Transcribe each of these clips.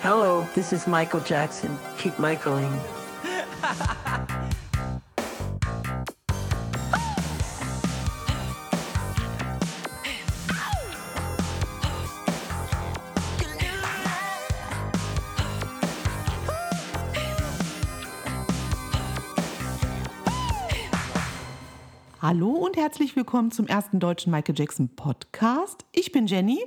Hello, this is Michael Jackson. Keep Michaeling. Hallo und herzlich willkommen zum ersten deutschen Michael Jackson Podcast. Ich bin Jenny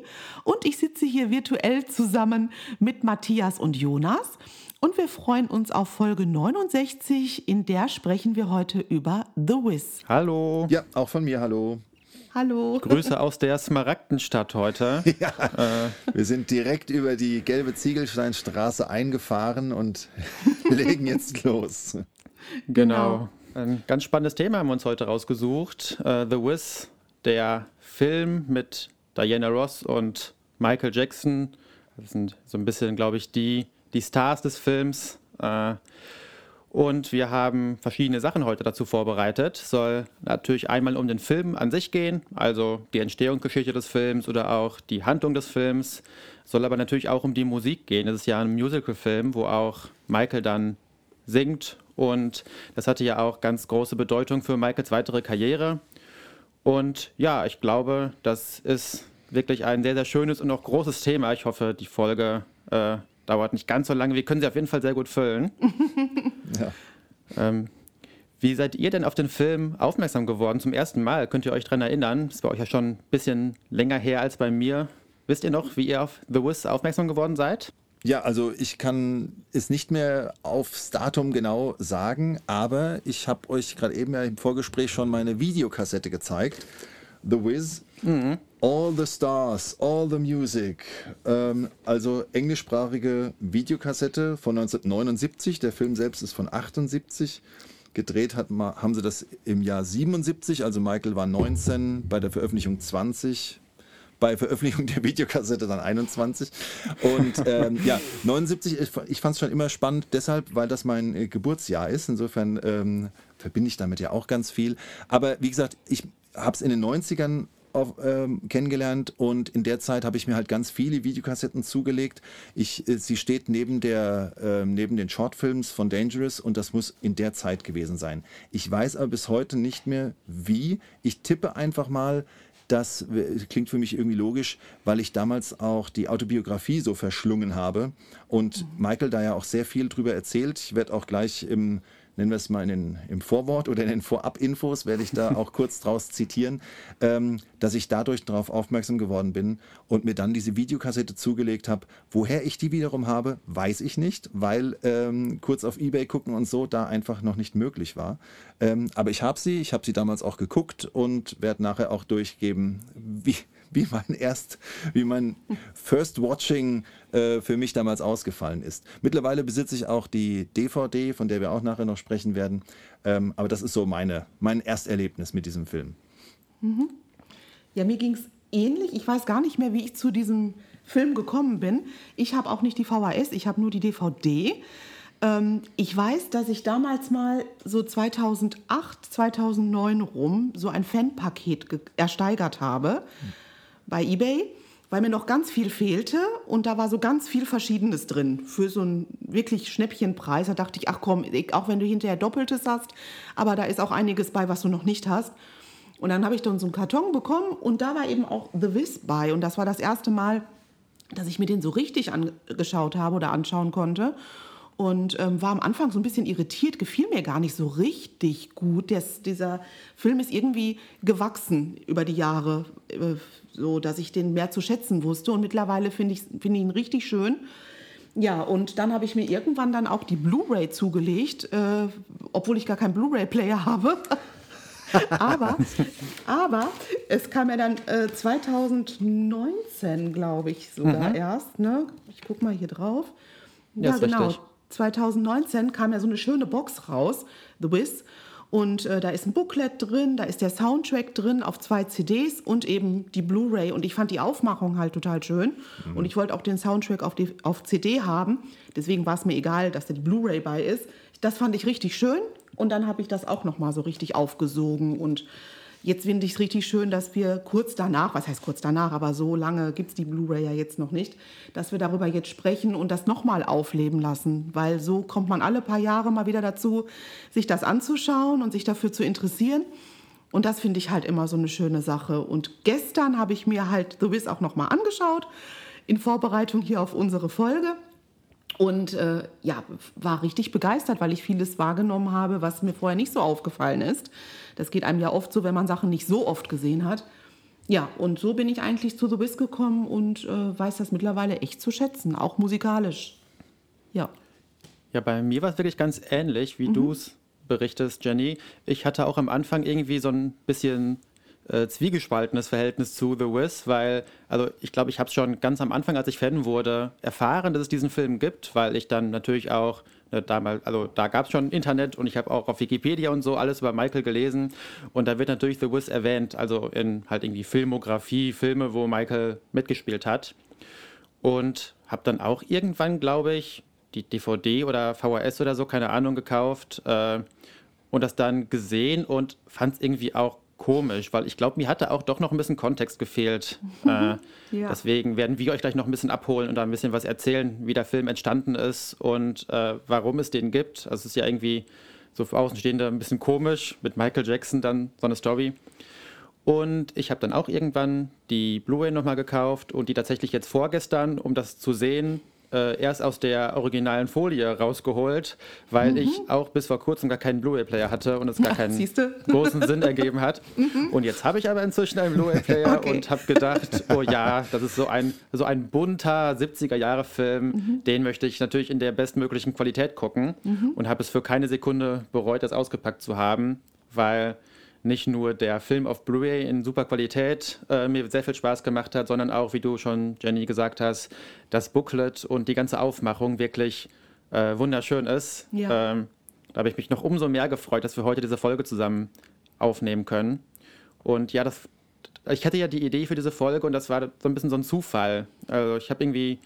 und ich sitze hier virtuell zusammen mit Matthias und Jonas. Und wir freuen uns auf Folge 69, in der sprechen wir heute über The Wiz. Hallo. Ja, auch von mir, hallo. Hallo. Grüße aus der Smaragdenstadt heute. Ja, äh. wir sind direkt über die gelbe Ziegelsteinstraße eingefahren und legen jetzt los. Genau. Ein ganz spannendes Thema haben wir uns heute rausgesucht. Uh, The Wiz, der Film mit Diana Ross und Michael Jackson. Das sind so ein bisschen, glaube ich, die, die Stars des Films. Uh, und wir haben verschiedene Sachen heute dazu vorbereitet. Soll natürlich einmal um den Film an sich gehen, also die Entstehungsgeschichte des Films oder auch die Handlung des Films. Soll aber natürlich auch um die Musik gehen. Es ist ja ein Musical-Film, wo auch Michael dann singt und das hatte ja auch ganz große Bedeutung für Michaels weitere Karriere. Und ja, ich glaube, das ist wirklich ein sehr, sehr schönes und auch großes Thema. Ich hoffe, die Folge äh, dauert nicht ganz so lange. Wir können sie auf jeden Fall sehr gut füllen. ja. ähm, wie seid ihr denn auf den Film aufmerksam geworden zum ersten Mal? Könnt ihr euch daran erinnern? Das bei euch ja schon ein bisschen länger her als bei mir. Wisst ihr noch, wie ihr auf The Wiz aufmerksam geworden seid? Ja, also ich kann es nicht mehr aufs Datum genau sagen, aber ich habe euch gerade eben ja im Vorgespräch schon meine Videokassette gezeigt. The Wiz, mhm. All the Stars, All the Music. Ähm, also englischsprachige Videokassette von 1979. Der Film selbst ist von 78. Gedreht hat, haben sie das im Jahr 77, also Michael war 19, bei der Veröffentlichung 20, bei Veröffentlichung der Videokassette dann 21. Und ähm, ja, 79, ich, fand es schon immer spannend, deshalb, weil das mein äh, Geburtsjahr ist. Insofern ähm, verbinde ich damit ja auch ganz viel. Aber wie gesagt, ich habe es in den 90ern auf, ähm, kennengelernt und in der Zeit habe ich mir halt ganz viele Videokassetten zugelegt. Ich, äh, sie steht neben, der, äh, neben den Shortfilms von Dangerous und das muss in der Zeit gewesen sein. Ich weiß aber bis heute nicht mehr wie. Ich tippe einfach mal das klingt für mich irgendwie logisch, weil ich damals auch die Autobiografie so verschlungen habe und mhm. Michael da ja auch sehr viel drüber erzählt. Ich werde auch gleich im nennen wir es mal in den, im Vorwort oder in den Vorab-Infos, werde ich da auch kurz draus zitieren, ähm, dass ich dadurch darauf aufmerksam geworden bin und mir dann diese Videokassette zugelegt habe. Woher ich die wiederum habe, weiß ich nicht, weil ähm, kurz auf Ebay gucken und so da einfach noch nicht möglich war. Ähm, aber ich habe sie, ich habe sie damals auch geguckt und werde nachher auch durchgeben, wie, wie mein erst, wie mein First Watching äh, für mich damals ausgefallen ist. Mittlerweile besitze ich auch die DVD, von der wir auch nachher noch sprechen werden. Ähm, aber das ist so meine, mein Ersterlebnis mit diesem Film. Mhm. Ja, mir ging es ähnlich. Ich weiß gar nicht mehr, wie ich zu diesem Film gekommen bin. Ich habe auch nicht die VHS, ich habe nur die DVD. Ähm, ich weiß, dass ich damals mal so 2008, 2009 rum so ein Fanpaket ersteigert habe. Mhm bei eBay, weil mir noch ganz viel fehlte und da war so ganz viel Verschiedenes drin für so einen wirklich Schnäppchenpreis. Da dachte ich, ach komm, auch wenn du hinterher Doppeltes hast, aber da ist auch einiges bei, was du noch nicht hast. Und dann habe ich dann so einen Karton bekommen und da war eben auch The Wiz bei und das war das erste Mal, dass ich mir den so richtig angeschaut habe oder anschauen konnte und ähm, war am Anfang so ein bisschen irritiert, gefiel mir gar nicht so richtig gut. Das, dieser Film ist irgendwie gewachsen über die Jahre, äh, so dass ich den mehr zu schätzen wusste und mittlerweile finde ich, find ich ihn richtig schön. Ja, und dann habe ich mir irgendwann dann auch die Blu-ray zugelegt, äh, obwohl ich gar keinen Blu-ray-Player habe. aber, aber es kam ja dann äh, 2019, glaube ich, sogar mhm. erst. Ne? Ich gucke mal hier drauf. Ja, ja genau. Richtig. 2019 kam ja so eine schöne Box raus, The Wiz. Und äh, da ist ein Booklet drin, da ist der Soundtrack drin auf zwei CDs und eben die Blu-ray. Und ich fand die Aufmachung halt total schön. Mhm. Und ich wollte auch den Soundtrack auf, die, auf CD haben. Deswegen war es mir egal, dass da die Blu-ray bei ist. Das fand ich richtig schön. Und dann habe ich das auch nochmal so richtig aufgesogen. Und Jetzt finde ich es richtig schön, dass wir kurz danach, was heißt kurz danach, aber so lange gibt es die Blu-ray ja jetzt noch nicht, dass wir darüber jetzt sprechen und das nochmal aufleben lassen, weil so kommt man alle paar Jahre mal wieder dazu, sich das anzuschauen und sich dafür zu interessieren. Und das finde ich halt immer so eine schöne Sache. Und gestern habe ich mir halt The Wiz auch nochmal angeschaut, in Vorbereitung hier auf unsere Folge. Und äh, ja, war richtig begeistert, weil ich vieles wahrgenommen habe, was mir vorher nicht so aufgefallen ist. Das geht einem ja oft so, wenn man Sachen nicht so oft gesehen hat. Ja, und so bin ich eigentlich zu The Wiz gekommen und äh, weiß das mittlerweile echt zu schätzen, auch musikalisch. Ja. Ja, bei mir war es wirklich ganz ähnlich, wie mhm. du es berichtest, Jenny. Ich hatte auch am Anfang irgendwie so ein bisschen äh, zwiegespaltenes Verhältnis zu The Wiz, weil, also ich glaube, ich habe es schon ganz am Anfang, als ich Fan wurde, erfahren, dass es diesen Film gibt, weil ich dann natürlich auch ne, damals, also da gab es schon Internet und ich habe auch auf Wikipedia und so alles über Michael gelesen. Und da wird natürlich The Wiz erwähnt, also in halt irgendwie Filmografie, Filme, wo Michael mitgespielt hat. Und habe dann auch irgendwann, glaube ich, die DVD oder VHS oder so, keine Ahnung, gekauft äh, und das dann gesehen und fand es irgendwie auch komisch, weil ich glaube, mir hatte auch doch noch ein bisschen Kontext gefehlt. äh, ja. Deswegen werden wir euch gleich noch ein bisschen abholen und da ein bisschen was erzählen, wie der Film entstanden ist und äh, warum es den gibt. Also es ist ja irgendwie so für Außenstehende ein bisschen komisch, mit Michael Jackson dann so eine Story. Und ich habe dann auch irgendwann die Blu-ray nochmal gekauft und die tatsächlich jetzt vorgestern, um das zu sehen, äh, erst aus der originalen Folie rausgeholt, weil mhm. ich auch bis vor kurzem gar keinen Blu-ray-Player hatte und es gar keinen großen Sinn ergeben hat. Mhm. Und jetzt habe ich aber inzwischen einen Blu-ray-Player okay. und habe gedacht, oh ja, das ist so ein, so ein bunter 70er-Jahre-Film, mhm. den möchte ich natürlich in der bestmöglichen Qualität gucken mhm. und habe es für keine Sekunde bereut, das ausgepackt zu haben, weil nicht nur der Film auf Blu-ray in super Qualität äh, mir sehr viel Spaß gemacht hat, sondern auch, wie du schon, Jenny, gesagt hast, das Booklet und die ganze Aufmachung wirklich äh, wunderschön ist. Ja. Ähm, da habe ich mich noch umso mehr gefreut, dass wir heute diese Folge zusammen aufnehmen können. Und ja, das, ich hatte ja die Idee für diese Folge und das war so ein bisschen so ein Zufall. Also ich habe irgendwie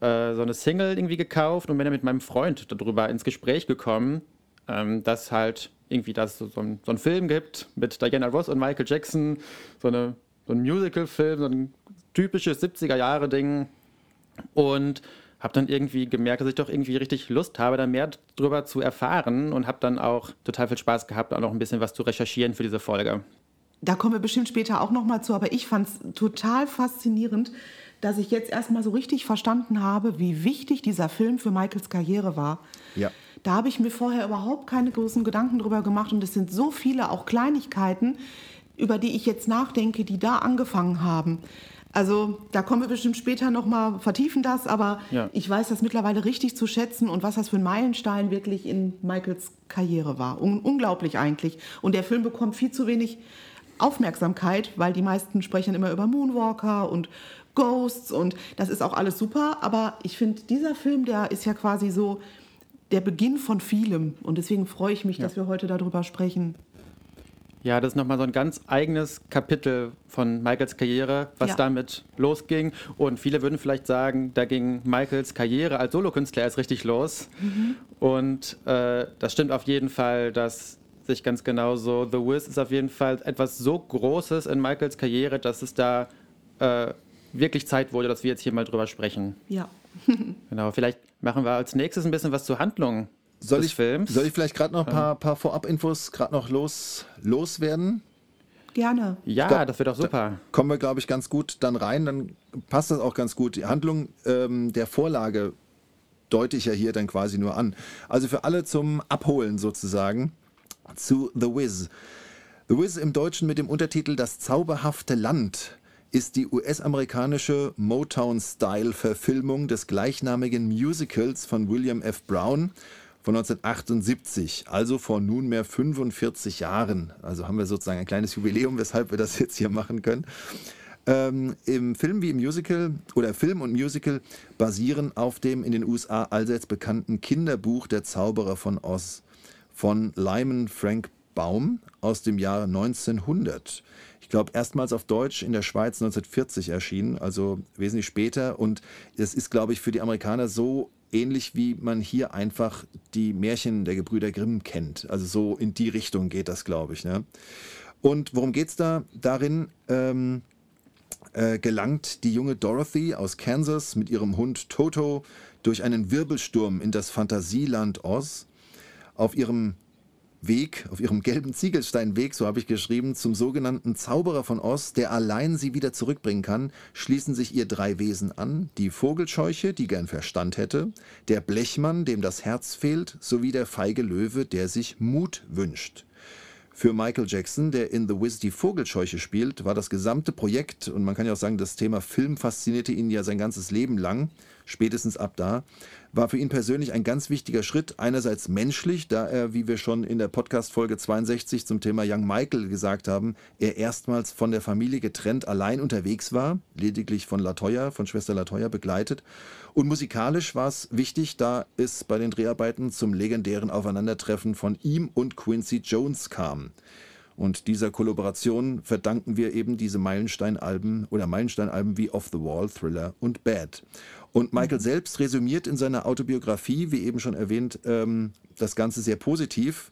äh, so eine Single irgendwie gekauft und bin dann mit meinem Freund darüber ins Gespräch gekommen, ähm, dass halt irgendwie, dass es so, so, ein, so einen Film gibt mit Diana Ross und Michael Jackson, so, eine, so ein Musical-Film, so ein typisches 70er-Jahre-Ding. Und habe dann irgendwie gemerkt, dass ich doch irgendwie richtig Lust habe, da mehr drüber zu erfahren und habe dann auch total viel Spaß gehabt, auch noch ein bisschen was zu recherchieren für diese Folge. Da kommen wir bestimmt später auch noch mal zu, aber ich fand es total faszinierend, dass ich jetzt erstmal so richtig verstanden habe, wie wichtig dieser Film für Michaels Karriere war. Ja. Da habe ich mir vorher überhaupt keine großen Gedanken drüber gemacht und es sind so viele auch Kleinigkeiten, über die ich jetzt nachdenke, die da angefangen haben. Also da kommen wir bestimmt später noch mal vertiefen das, aber ja. ich weiß das mittlerweile richtig zu schätzen und was das für ein Meilenstein wirklich in Michaels Karriere war. Un unglaublich eigentlich. Und der Film bekommt viel zu wenig Aufmerksamkeit, weil die meisten sprechen immer über Moonwalker und Ghosts und das ist auch alles super, aber ich finde, dieser Film, der ist ja quasi so der Beginn von vielem. Und deswegen freue ich mich, ja. dass wir heute darüber sprechen. Ja, das ist nochmal so ein ganz eigenes Kapitel von Michaels Karriere, was ja. damit losging. Und viele würden vielleicht sagen, da ging Michaels Karriere als Solokünstler erst richtig los. Mhm. Und äh, das stimmt auf jeden Fall, dass sich ganz genauso The Wiz ist auf jeden Fall etwas so Großes in Michaels Karriere, dass es da äh, wirklich Zeit wurde, dass wir jetzt hier mal drüber sprechen. Ja. genau, vielleicht machen wir als nächstes ein bisschen was zur Handlung soll des ich, Films. Soll ich vielleicht gerade noch ein paar, paar Vorab-Infos gerade noch los, loswerden? Gerne. Ja, da, das wird auch super. Da kommen wir, glaube ich, ganz gut dann rein. Dann passt das auch ganz gut. Die Handlung ähm, der Vorlage deute ich ja hier dann quasi nur an. Also für alle zum Abholen sozusagen zu The Wiz. The Wiz im Deutschen mit dem Untertitel Das zauberhafte Land ist die US-amerikanische Motown-Style-Verfilmung des gleichnamigen Musicals von William F. Brown von 1978, also vor nunmehr 45 Jahren. Also haben wir sozusagen ein kleines Jubiläum, weshalb wir das jetzt hier machen können. Ähm, Im Film wie im Musical oder Film und Musical basieren auf dem in den USA allseits bekannten Kinderbuch Der Zauberer von Oz von Lyman Frank Baum aus dem Jahr 1900 glaube, erstmals auf Deutsch in der Schweiz 1940 erschienen, also wesentlich später. Und es ist, glaube ich, für die Amerikaner so ähnlich wie man hier einfach die Märchen der Gebrüder Grimm kennt. Also so in die Richtung geht das, glaube ich. Ne? Und worum geht es da? Darin ähm, äh, gelangt die junge Dorothy aus Kansas mit ihrem Hund Toto durch einen Wirbelsturm in das Fantasieland Oz. Auf ihrem Weg, auf ihrem gelben Ziegelsteinweg, so habe ich geschrieben, zum sogenannten Zauberer von Oz, der allein sie wieder zurückbringen kann, schließen sich ihr drei Wesen an. Die Vogelscheuche, die gern Verstand hätte, der Blechmann, dem das Herz fehlt, sowie der feige Löwe, der sich Mut wünscht. Für Michael Jackson, der in The Wiz die Vogelscheuche spielt, war das gesamte Projekt, und man kann ja auch sagen, das Thema Film faszinierte ihn ja sein ganzes Leben lang, spätestens ab da, war für ihn persönlich ein ganz wichtiger Schritt. Einerseits menschlich, da er, wie wir schon in der Podcast-Folge 62 zum Thema Young Michael gesagt haben, er erstmals von der Familie getrennt allein unterwegs war, lediglich von Latoya, von Schwester Latoya begleitet. Und musikalisch war es wichtig, da es bei den Dreharbeiten zum legendären Aufeinandertreffen von ihm und Quincy Jones kam. Und dieser Kollaboration verdanken wir eben diese Meilensteinalben oder Meilensteinalben wie Off the Wall, Thriller und Bad. Und Michael mhm. selbst resümiert in seiner Autobiografie, wie eben schon erwähnt, ähm, das Ganze sehr positiv,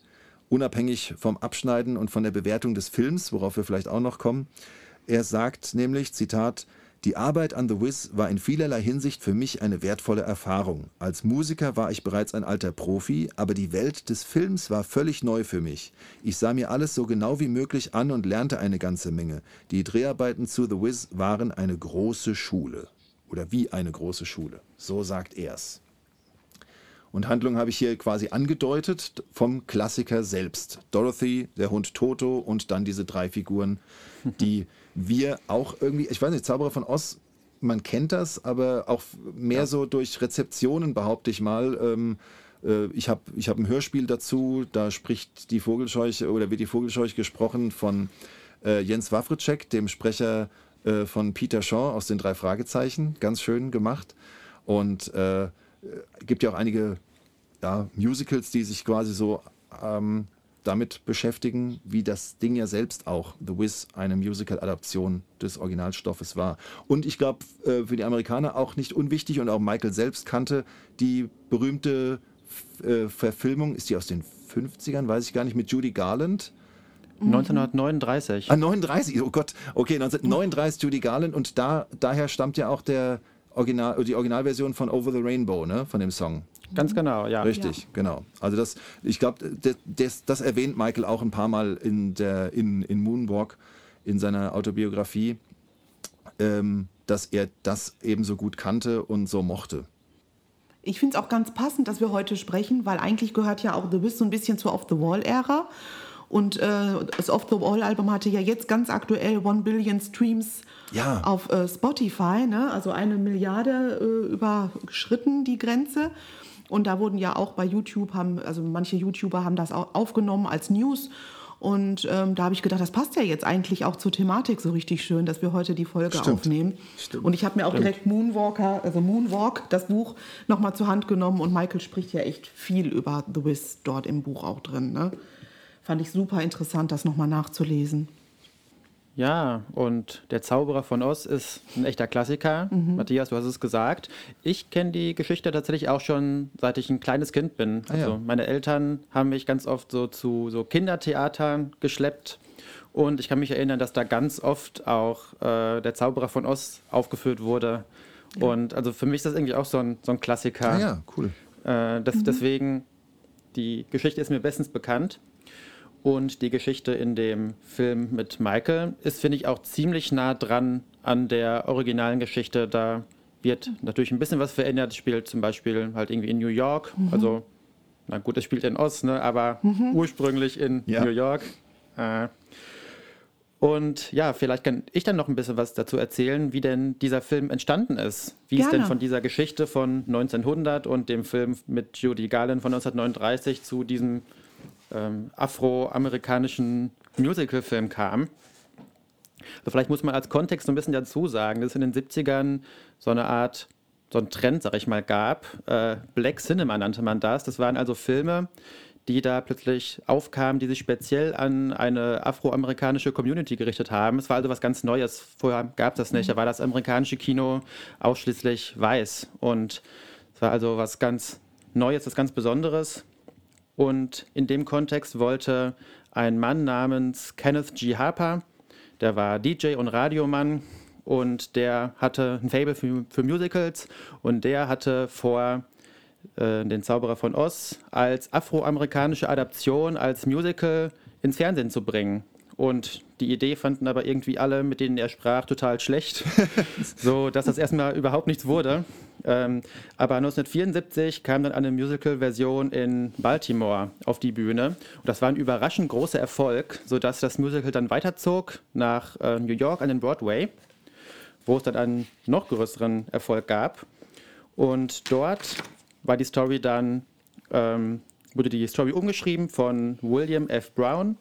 unabhängig vom Abschneiden und von der Bewertung des Films, worauf wir vielleicht auch noch kommen. Er sagt nämlich, Zitat, die Arbeit an The Wiz war in vielerlei Hinsicht für mich eine wertvolle Erfahrung. Als Musiker war ich bereits ein alter Profi, aber die Welt des Films war völlig neu für mich. Ich sah mir alles so genau wie möglich an und lernte eine ganze Menge. Die Dreharbeiten zu The Wiz waren eine große Schule oder wie eine große Schule. So sagt er's. Und Handlung habe ich hier quasi angedeutet vom Klassiker selbst. Dorothy, der Hund Toto und dann diese drei Figuren, die wir auch irgendwie, ich weiß nicht, Zauberer von Oz, man kennt das, aber auch mehr ja. so durch Rezeptionen, behaupte ich mal. Ähm, äh, ich habe ich hab ein Hörspiel dazu, da spricht die Vogelscheuche oder wird die Vogelscheuche gesprochen von äh, Jens Wawritschek, dem Sprecher äh, von Peter Shaw aus den drei Fragezeichen. Ganz schön gemacht. Und äh, gibt ja auch einige ja, Musicals, die sich quasi so ähm, damit beschäftigen, wie das Ding ja selbst auch, The Wiz, eine Musical-Adaption des Originalstoffes war. Und ich glaube, äh, für die Amerikaner auch nicht unwichtig und auch Michael selbst kannte die berühmte äh, Verfilmung, ist die aus den 50ern, weiß ich gar nicht, mit Judy Garland 1939. Ah, 39, oh Gott. Okay, 1939 Judy Garland und da, daher stammt ja auch der Original, die Originalversion von Over the Rainbow, ne, von dem Song. Ganz genau, ja. Richtig, ja. genau. Also das, ich glaube, das, das, das, erwähnt Michael auch ein paar Mal in, der, in, in Moonwalk, in seiner Autobiografie, ähm, dass er das ebenso gut kannte und so mochte. Ich finde es auch ganz passend, dass wir heute sprechen, weil eigentlich gehört ja auch The Wiz so ein bisschen zur Off-the-Wall-Ära. Und äh, das Off the Wall Album hatte ja jetzt ganz aktuell One Billion Streams ja. auf äh, Spotify, ne? also eine Milliarde äh, überschritten die Grenze. Und da wurden ja auch bei YouTube, haben, also manche YouTuber haben das auch aufgenommen als News. Und ähm, da habe ich gedacht, das passt ja jetzt eigentlich auch zur Thematik so richtig schön, dass wir heute die Folge Stimmt. aufnehmen. Stimmt. Und ich habe mir auch Stimmt. direkt Moonwalker, also Moonwalk, das Buch, nochmal zur Hand genommen. Und Michael spricht ja echt viel über The Wiz dort im Buch auch drin. Ne? Fand ich super interessant, das nochmal nachzulesen. Ja, und der Zauberer von Oz ist ein echter Klassiker. Mhm. Matthias, du hast es gesagt. Ich kenne die Geschichte tatsächlich auch schon, seit ich ein kleines Kind bin. Ah, also ja. meine Eltern haben mich ganz oft so zu so Kindertheatern geschleppt. Und ich kann mich erinnern, dass da ganz oft auch äh, der Zauberer von Oz aufgeführt wurde. Ja. Und also für mich ist das irgendwie auch so ein, so ein Klassiker. Ah ja, cool. Äh, das, mhm. Deswegen, die Geschichte ist mir bestens bekannt. Und die Geschichte in dem Film mit Michael ist, finde ich, auch ziemlich nah dran an der originalen Geschichte. Da wird natürlich ein bisschen was verändert. Es spielt zum Beispiel halt irgendwie in New York. Mhm. Also, na gut, es spielt in Ost, ne? aber mhm. ursprünglich in ja. New York. Äh, und ja, vielleicht kann ich dann noch ein bisschen was dazu erzählen, wie denn dieser Film entstanden ist. Wie Gerne. es denn von dieser Geschichte von 1900 und dem Film mit Judy Garland von 1939 zu diesem ähm, afroamerikanischen Musicalfilm kam. Also vielleicht muss man als Kontext so ein bisschen dazu sagen, dass es in den 70ern so eine Art, so ein Trend, sag ich mal, gab. Äh, Black Cinema nannte man das. Das waren also Filme, die da plötzlich aufkamen, die sich speziell an eine afroamerikanische Community gerichtet haben. Es war also was ganz Neues. Vorher gab es das nicht. Da war das amerikanische Kino ausschließlich weiß. Und es war also was ganz Neues, was ganz Besonderes. Und in dem Kontext wollte ein Mann namens Kenneth G. Harper. Der war DJ und Radiomann und der hatte ein Fable für, für Musicals und der hatte vor, äh, den Zauberer von Oz als afroamerikanische Adaption, als Musical ins Fernsehen zu bringen. Und die Idee fanden aber irgendwie alle, mit denen er sprach, total schlecht, so dass das erstmal überhaupt nichts wurde. Ähm, aber 1974 kam dann eine Musical-Version in Baltimore auf die Bühne. Und das war ein überraschend großer Erfolg, sodass das Musical dann weiterzog nach äh, New York an den Broadway, wo es dann einen noch größeren Erfolg gab. Und dort war die Story dann, ähm, wurde die Story umgeschrieben von William F. Brown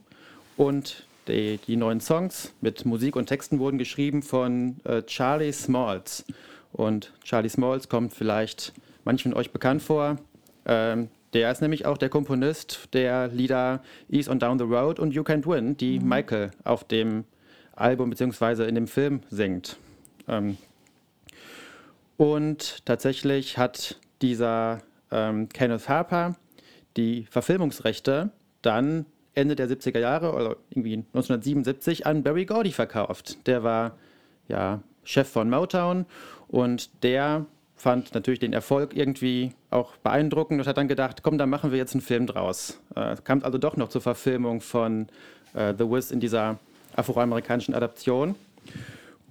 und die, die neuen Songs mit Musik und Texten wurden geschrieben von äh, Charlie Smalls. Und Charlie Smalls kommt vielleicht manchen von euch bekannt vor. Ähm, der ist nämlich auch der Komponist der Lieder East on Down the Road und You Can't Win, die mhm. Michael auf dem Album bzw. in dem Film singt. Ähm, und tatsächlich hat dieser ähm, Kenneth Harper die Verfilmungsrechte dann Ende der 70er Jahre oder irgendwie 1977 an Barry Gordy verkauft. Der war ja Chef von Motown und der fand natürlich den Erfolg irgendwie auch beeindruckend und hat dann gedacht, komm, dann machen wir jetzt einen Film draus. Äh, kam also doch noch zur Verfilmung von äh, The Wiz in dieser afroamerikanischen Adaption.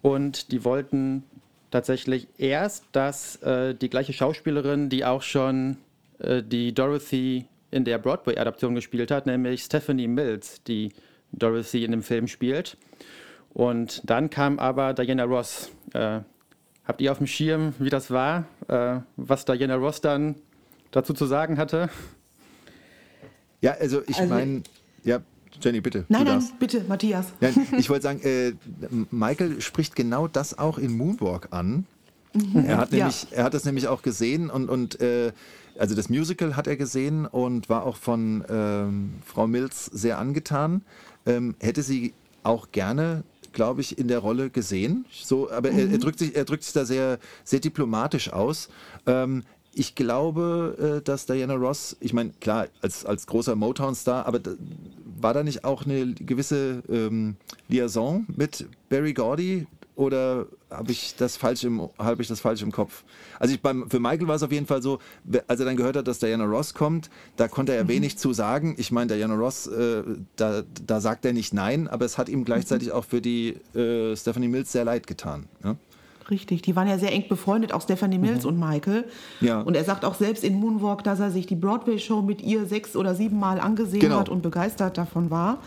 Und die wollten tatsächlich erst, dass äh, die gleiche Schauspielerin, die auch schon äh, die Dorothy in der Broadway-Adaption gespielt hat, nämlich Stephanie Mills, die Dorothy in dem Film spielt. Und dann kam aber Diana Ross äh, Habt ihr auf dem Schirm, wie das war, äh, was Diana Ross dann dazu zu sagen hatte? Ja, also ich also, meine, ja, Jenny, bitte. Nein, nein, bitte, Matthias. Ja, ich wollte sagen, äh, Michael spricht genau das auch in Moonwalk an. Mhm. Er, hat nämlich, ja. er hat das nämlich auch gesehen und, und äh, also das Musical hat er gesehen und war auch von ähm, Frau Mills sehr angetan. Ähm, hätte sie auch gerne glaube ich, in der Rolle gesehen. So, aber mhm. er, er, mhm. drückt sich, er drückt sich da sehr, sehr diplomatisch aus. Ähm, ich glaube, äh, dass Diana Ross, ich meine, klar, als, als großer Motown-Star, aber da, war da nicht auch eine gewisse ähm, Liaison mit Barry Gordy? Oder habe ich das falsch im habe ich das falsch im Kopf? Also ich beim, für Michael war es auf jeden Fall so, als er dann gehört hat, dass Diana Ross kommt, da konnte er mhm. wenig zu sagen. Ich meine, Diana Ross, äh, da, da sagt er nicht nein, aber es hat ihm gleichzeitig mhm. auch für die äh, Stephanie Mills sehr leid getan. Ja? Richtig, die waren ja sehr eng befreundet, auch Stephanie Mills mhm. und Michael. Ja. Und er sagt auch selbst in Moonwalk, dass er sich die Broadway-Show mit ihr sechs oder sieben Mal angesehen genau. hat und begeistert davon war.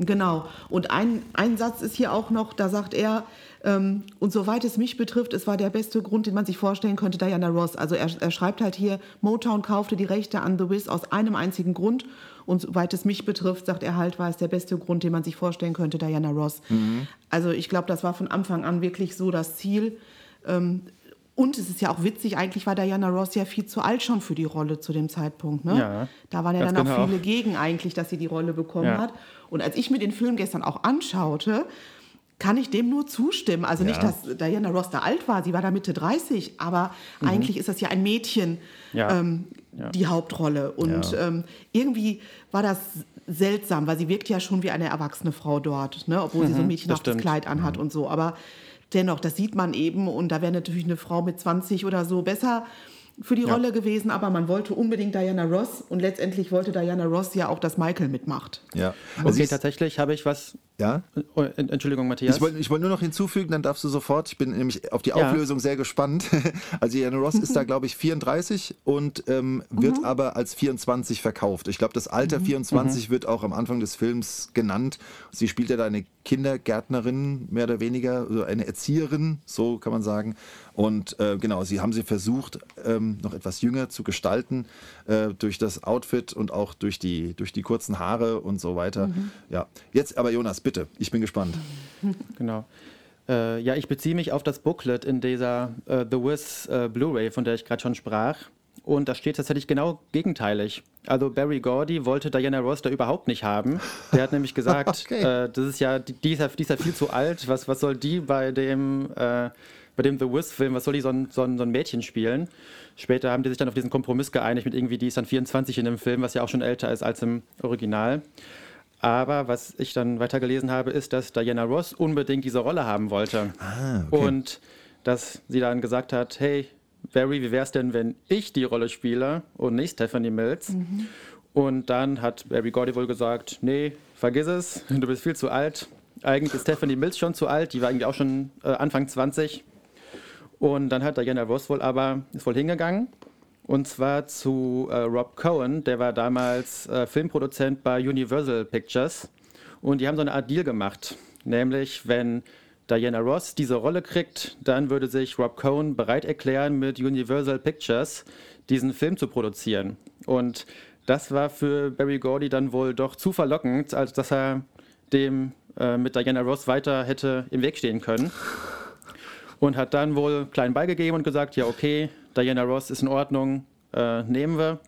Genau. Und ein, ein Satz ist hier auch noch, da sagt er, ähm, und soweit es mich betrifft, es war der beste Grund, den man sich vorstellen könnte, Diana Ross. Also er, er schreibt halt hier, Motown kaufte die Rechte an The Wiz aus einem einzigen Grund. Und soweit es mich betrifft, sagt er halt, war es der beste Grund, den man sich vorstellen könnte, Diana Ross. Mhm. Also ich glaube, das war von Anfang an wirklich so das Ziel. Ähm, und es ist ja auch witzig, eigentlich war Diana Ross ja viel zu alt schon für die Rolle zu dem Zeitpunkt. Ne? Ja, da waren ja dann genau. auch viele gegen eigentlich, dass sie die Rolle bekommen ja. hat. Und als ich mir den Film gestern auch anschaute, kann ich dem nur zustimmen. Also ja. nicht, dass Diana Ross da alt war, sie war da Mitte 30, aber mhm. eigentlich ist das ja ein Mädchen, ja. Ähm, ja. die Hauptrolle. Und ähm, irgendwie war das seltsam, weil sie wirkt ja schon wie eine erwachsene Frau dort, ne? obwohl mhm, sie so ein mhm, mädchenhaftes Kleid anhat mhm. und so. Aber dennoch, das sieht man eben und da wäre natürlich eine Frau mit 20 oder so besser für die ja. Rolle gewesen, aber man wollte unbedingt Diana Ross und letztendlich wollte Diana Ross ja auch, dass Michael mitmacht. Ja, also okay, tatsächlich habe ich was. Ja. Oh, Entschuldigung, Matthias. Ich wollte wollt nur noch hinzufügen, dann darfst du sofort. Ich bin nämlich auf die Auflösung ja. sehr gespannt. Also Diana Ross ist da, glaube ich, 34 und ähm, wird mhm. aber als 24 verkauft. Ich glaube, das Alter mhm. 24 mhm. wird auch am Anfang des Films genannt. Sie spielt ja da eine Kindergärtnerin, mehr oder weniger, also eine Erzieherin, so kann man sagen. Und äh, genau, sie haben sie versucht, ähm, noch etwas jünger zu gestalten äh, durch das Outfit und auch durch die, durch die kurzen Haare und so weiter. Mhm. Ja, jetzt aber Jonas, bitte, ich bin gespannt. Genau. Äh, ja, ich beziehe mich auf das Booklet in dieser äh, The Wiz äh, Blu-ray, von der ich gerade schon sprach. Und da steht tatsächlich genau gegenteilig. Also Barry Gordy wollte Diana Ross da überhaupt nicht haben. Der hat nämlich gesagt, okay. äh, das ist ja, die, ist ja, die ist ja viel zu alt. Was, was soll die bei dem, äh, bei dem The Wiz-Film, was soll die so ein, so, ein, so ein Mädchen spielen? Später haben die sich dann auf diesen Kompromiss geeinigt mit irgendwie, die ist dann 24 in dem Film, was ja auch schon älter ist als im Original. Aber was ich dann weitergelesen habe, ist, dass Diana Ross unbedingt diese Rolle haben wollte. Ah, okay. Und dass sie dann gesagt hat, hey, Barry, wie wäre es denn, wenn ich die Rolle spiele und nicht Stephanie Mills? Und dann hat Barry Gordy wohl gesagt, nee, vergiss es, du bist viel zu alt. Eigentlich ist Stephanie Mills schon zu alt, die war eigentlich auch schon äh, Anfang 20. Und dann hat Diana Ross wohl aber, ist wohl hingegangen und zwar zu äh, Rob Cohen, der war damals äh, Filmproduzent bei Universal Pictures. Und die haben so eine Art Deal gemacht. Nämlich, wenn Diana Ross diese Rolle kriegt, dann würde sich Rob Cohen bereit erklären, mit Universal Pictures diesen Film zu produzieren. Und das war für Barry Gordy dann wohl doch zu verlockend, als dass er dem äh, mit Diana Ross weiter hätte im Weg stehen können. Und hat dann wohl klein beigegeben und gesagt, ja okay, Diana Ross ist in Ordnung, äh, nehmen wir.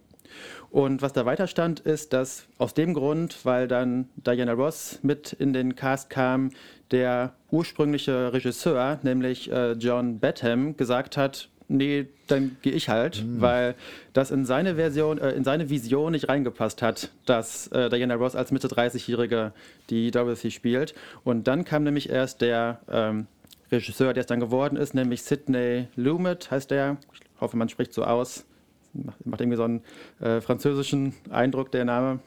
Und was da weiter stand, ist, dass aus dem Grund, weil dann Diana Ross mit in den Cast kam, der ursprüngliche Regisseur, nämlich äh, John Badham, gesagt hat, nee, dann gehe ich halt, weil das in seine Version, äh, in seine Vision nicht reingepasst hat, dass äh, Diana Ross als Mitte 30-Jährige die Dorothy spielt. Und dann kam nämlich erst der ähm, Regisseur, der es dann geworden ist, nämlich Sidney Lumet heißt der. Ich hoffe, man spricht so aus. Macht, macht irgendwie so einen äh, französischen Eindruck, der Name.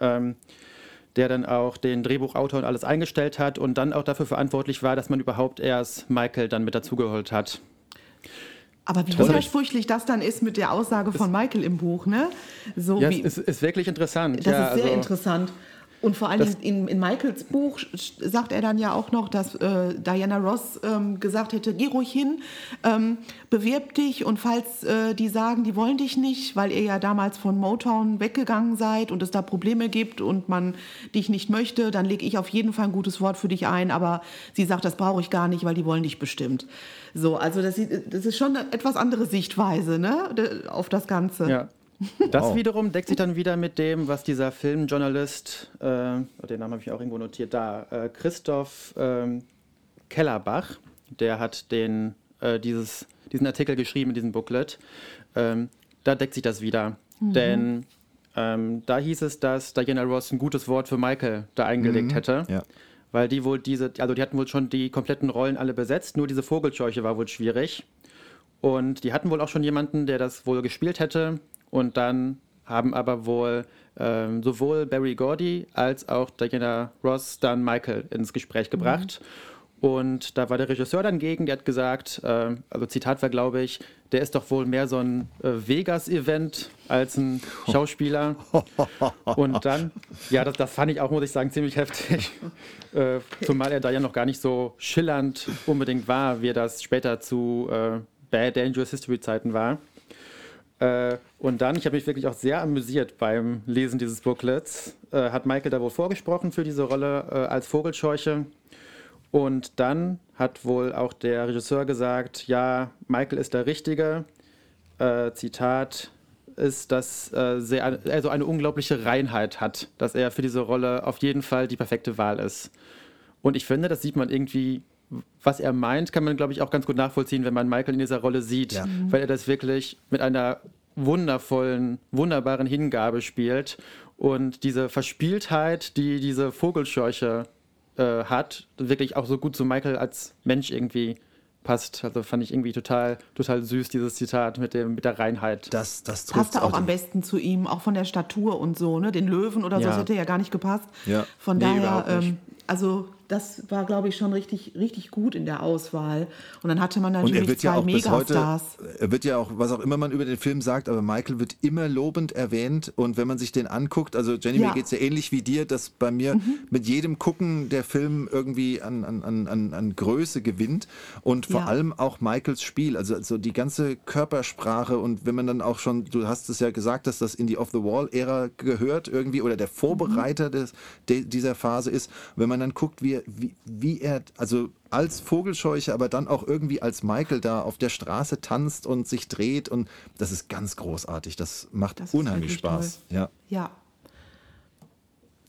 Ähm, der dann auch den Drehbuchautor und alles eingestellt hat und dann auch dafür verantwortlich war, dass man überhaupt erst Michael dann mit dazugeholt hat. Aber wie widersprüchlich das dann ist mit der Aussage von Michael im Buch, ne? So Ja, wie, es ist, ist wirklich interessant. Das ja, ist sehr also- interessant. Und vor allem in, in Michaels Buch sagt er dann ja auch noch, dass äh, Diana Ross ähm, gesagt hätte, geh ruhig hin, ähm, bewirb dich und falls äh, die sagen, die wollen dich nicht, weil ihr ja damals von Motown weggegangen seid und es da Probleme gibt und man dich nicht möchte, dann lege ich auf jeden Fall ein gutes Wort für dich ein, aber sie sagt, das brauche ich gar nicht, weil die wollen dich bestimmt. So, also das, das ist schon eine etwas andere Sichtweise ne, auf das Ganze. Ja. Das Wow. wiederum deckt sich dann wieder mit dem, was dieser Filmjournalist, äh, den Namen habe ich auch irgendwo notiert, da, äh, Christoph ähm, Kellerbach, der hat den, äh, dieses, diesen Artikel geschrieben in diesem Booklet. Ähm, da deckt sich das wieder. Denn ähm, da hieß es, dass Diana Ross ein gutes Wort für Michael da eingelegt hätte. Ja. Weil die wohl diese, also die hatten wohl schon die kompletten Rollen alle besetzt, nur diese Vogelscheuche war wohl schwierig. Und die hatten wohl auch schon jemanden, der das wohl gespielt hätte. Und dann haben aber wohl ähm, sowohl Barry Gordy als auch Diana Ross dann Michael ins Gespräch gebracht. Und da war der Regisseur dann gegen, der hat gesagt, äh, also Zitat war, glaube ich, der ist doch wohl mehr so ein äh, Vegas-Event als ein Schauspieler. Und dann, ja, das, das fand ich auch, muss ich sagen, ziemlich heftig. Äh, zumal er da ja noch gar nicht so schillernd unbedingt war, wie er das später zu äh, Bad Dangerous History Zeiten war. Äh, und dann, ich habe mich wirklich auch sehr amüsiert beim Lesen dieses Booklets, äh, hat Michael da wohl vorgesprochen für diese Rolle äh, als Vogelscheuche. Und dann hat wohl auch der Regisseur gesagt, ja, Michael ist der Richtige. Äh, Zitat ist, dass äh, er so eine unglaubliche Reinheit hat, dass er für diese Rolle auf jeden Fall die perfekte Wahl ist. Und ich finde, das sieht man irgendwie, was er meint, kann man, glaube ich, auch ganz gut nachvollziehen, wenn man Michael in dieser Rolle sieht, Ja. weil er das wirklich mit einer wundervollen, wunderbaren Hingabe spielt und diese Verspieltheit, die diese Vogelscheuche äh, hat, wirklich auch so gut zu Michael als Mensch irgendwie passt. Also fand ich irgendwie total, total süß, dieses Zitat mit, dem, mit der Reinheit. Das, das Passt auch am besten zu ihm, auch von der Statur und so, ne? Den Löwen oder so, Ja. das hätte ja gar nicht gepasst. Ja. Von Nee, daher, ähm, also das war, glaube ich, schon richtig, richtig gut in der Auswahl. Und dann hatte man Und natürlich er wird ja zwei auch bis heute, Megastars. er wird ja auch, was auch immer man über den Film sagt, aber Michael wird immer lobend erwähnt und wenn man sich den anguckt, also Jenny, Ja. mir geht es ja ähnlich wie dir, dass bei mir mit jedem Gucken der Film irgendwie an, an, an, an, Größe gewinnt und vor Ja. allem auch Michaels Spiel, also, also die ganze Körpersprache und wenn man dann auch schon, du hast es ja gesagt, dass das in die Off-the-Wall-Ära gehört irgendwie oder der Vorbereiter des, de, dieser Phase ist, wenn man dann guckt, wie, er- wie, wie er, also als Vogelscheuche, aber dann auch irgendwie als Michael da auf der Straße tanzt und sich dreht und das ist ganz großartig. Das macht Das unheimlich Spaß. Ja. Ja.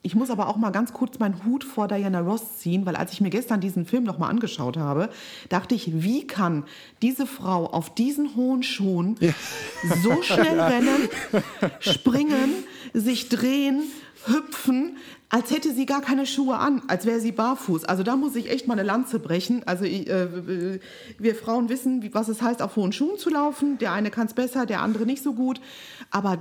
Ich muss aber auch mal ganz kurz meinen Hut vor Diana Ross ziehen, weil als ich mir gestern diesen Film noch mal angeschaut habe, dachte ich, wie kann diese Frau auf diesen hohen Schuhen so schnell rennen, springen, sich drehen, hüpfen, als hätte sie gar keine Schuhe an, als wäre sie barfuß. Also da muss ich echt mal eine Lanze brechen. Also äh, wir Frauen wissen, was es heißt, auf hohen Schuhen zu laufen. Der eine kann es besser, der andere nicht so gut. Aber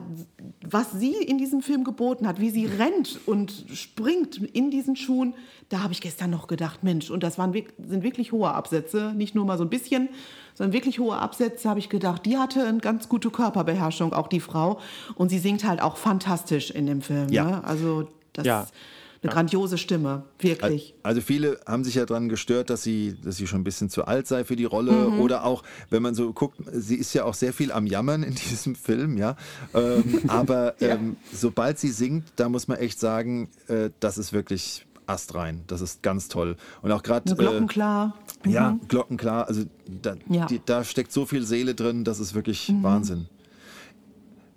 was sie in diesem Film geboten hat, wie sie rennt und springt in diesen Schuhen, da habe ich gestern noch gedacht, Mensch, und das waren, sind wirklich hohe Absätze, nicht nur mal so ein bisschen, sondern wirklich hohe Absätze, habe ich gedacht, die hatte eine ganz gute Körperbeherrschung, auch die Frau. Und sie singt halt auch fantastisch in dem Film. Ja. Ne? Also das Ja. ist eine grandiose Stimme, wirklich. Also viele haben sich ja daran gestört, dass sie, dass sie schon ein bisschen zu alt sei für die Rolle. Oder auch, wenn man so guckt, sie ist ja auch sehr viel am Jammern in diesem Film, ja. Ähm, aber ähm, sobald sie singt, da muss man echt sagen, äh, das ist wirklich astrein. Das ist ganz toll. Und auch gerade. Eine glockenklar. Ja, glockenklar. Also da, Ja. die, da steckt so viel Seele drin, das ist wirklich Wahnsinn.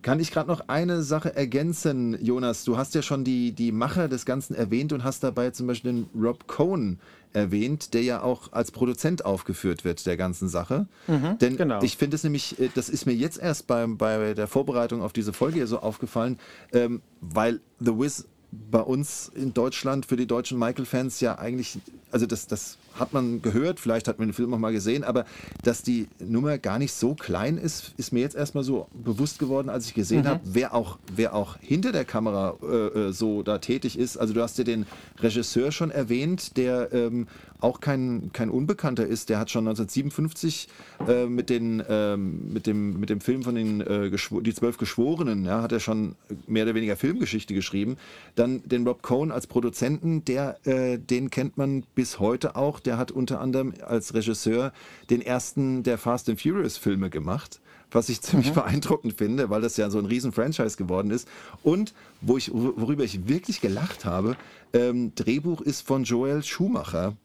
Kann ich gerade noch eine Sache ergänzen, Jonas? Du hast ja schon die, die Macher des Ganzen erwähnt und hast dabei zum Beispiel den Rob Cohn erwähnt, der ja auch als Produzent aufgeführt wird der ganzen Sache. Denn genau. ich finde es nämlich, äh, das ist mir jetzt erst beim, bei der Vorbereitung auf diese Folge hier so aufgefallen, ähm, weil The Wiz bei uns in Deutschland für die deutschen Michael-Fans ja eigentlich, also das, das hat man gehört, vielleicht hat man den Film auch mal gesehen, aber dass die Nummer gar nicht so klein ist, ist mir jetzt erstmal so bewusst geworden, als ich gesehen habe, wer auch, wer auch hinter der Kamera äh, äh, so da tätig ist. Also du hast ja den Regisseur schon erwähnt, der ähm, auch kein, kein Unbekannter ist. Der hat schon 1957 äh, mit, den, ähm, mit, dem, mit dem Film von den äh, Die Zwölf Geschworenen, ja, hat er schon mehr oder weniger Filmgeschichte geschrieben. Dann den Rob Cohn als Produzenten, der, äh, den kennt man bis heute auch. Der hat unter anderem als Regisseur den ersten der Fast and Furious Filme gemacht was ich ziemlich beeindruckend finde, weil das ja so ein riesen Franchise geworden ist. Und wo ich, worüber ich wirklich gelacht habe, ähm, Drehbuch ist von Joel Schumacher.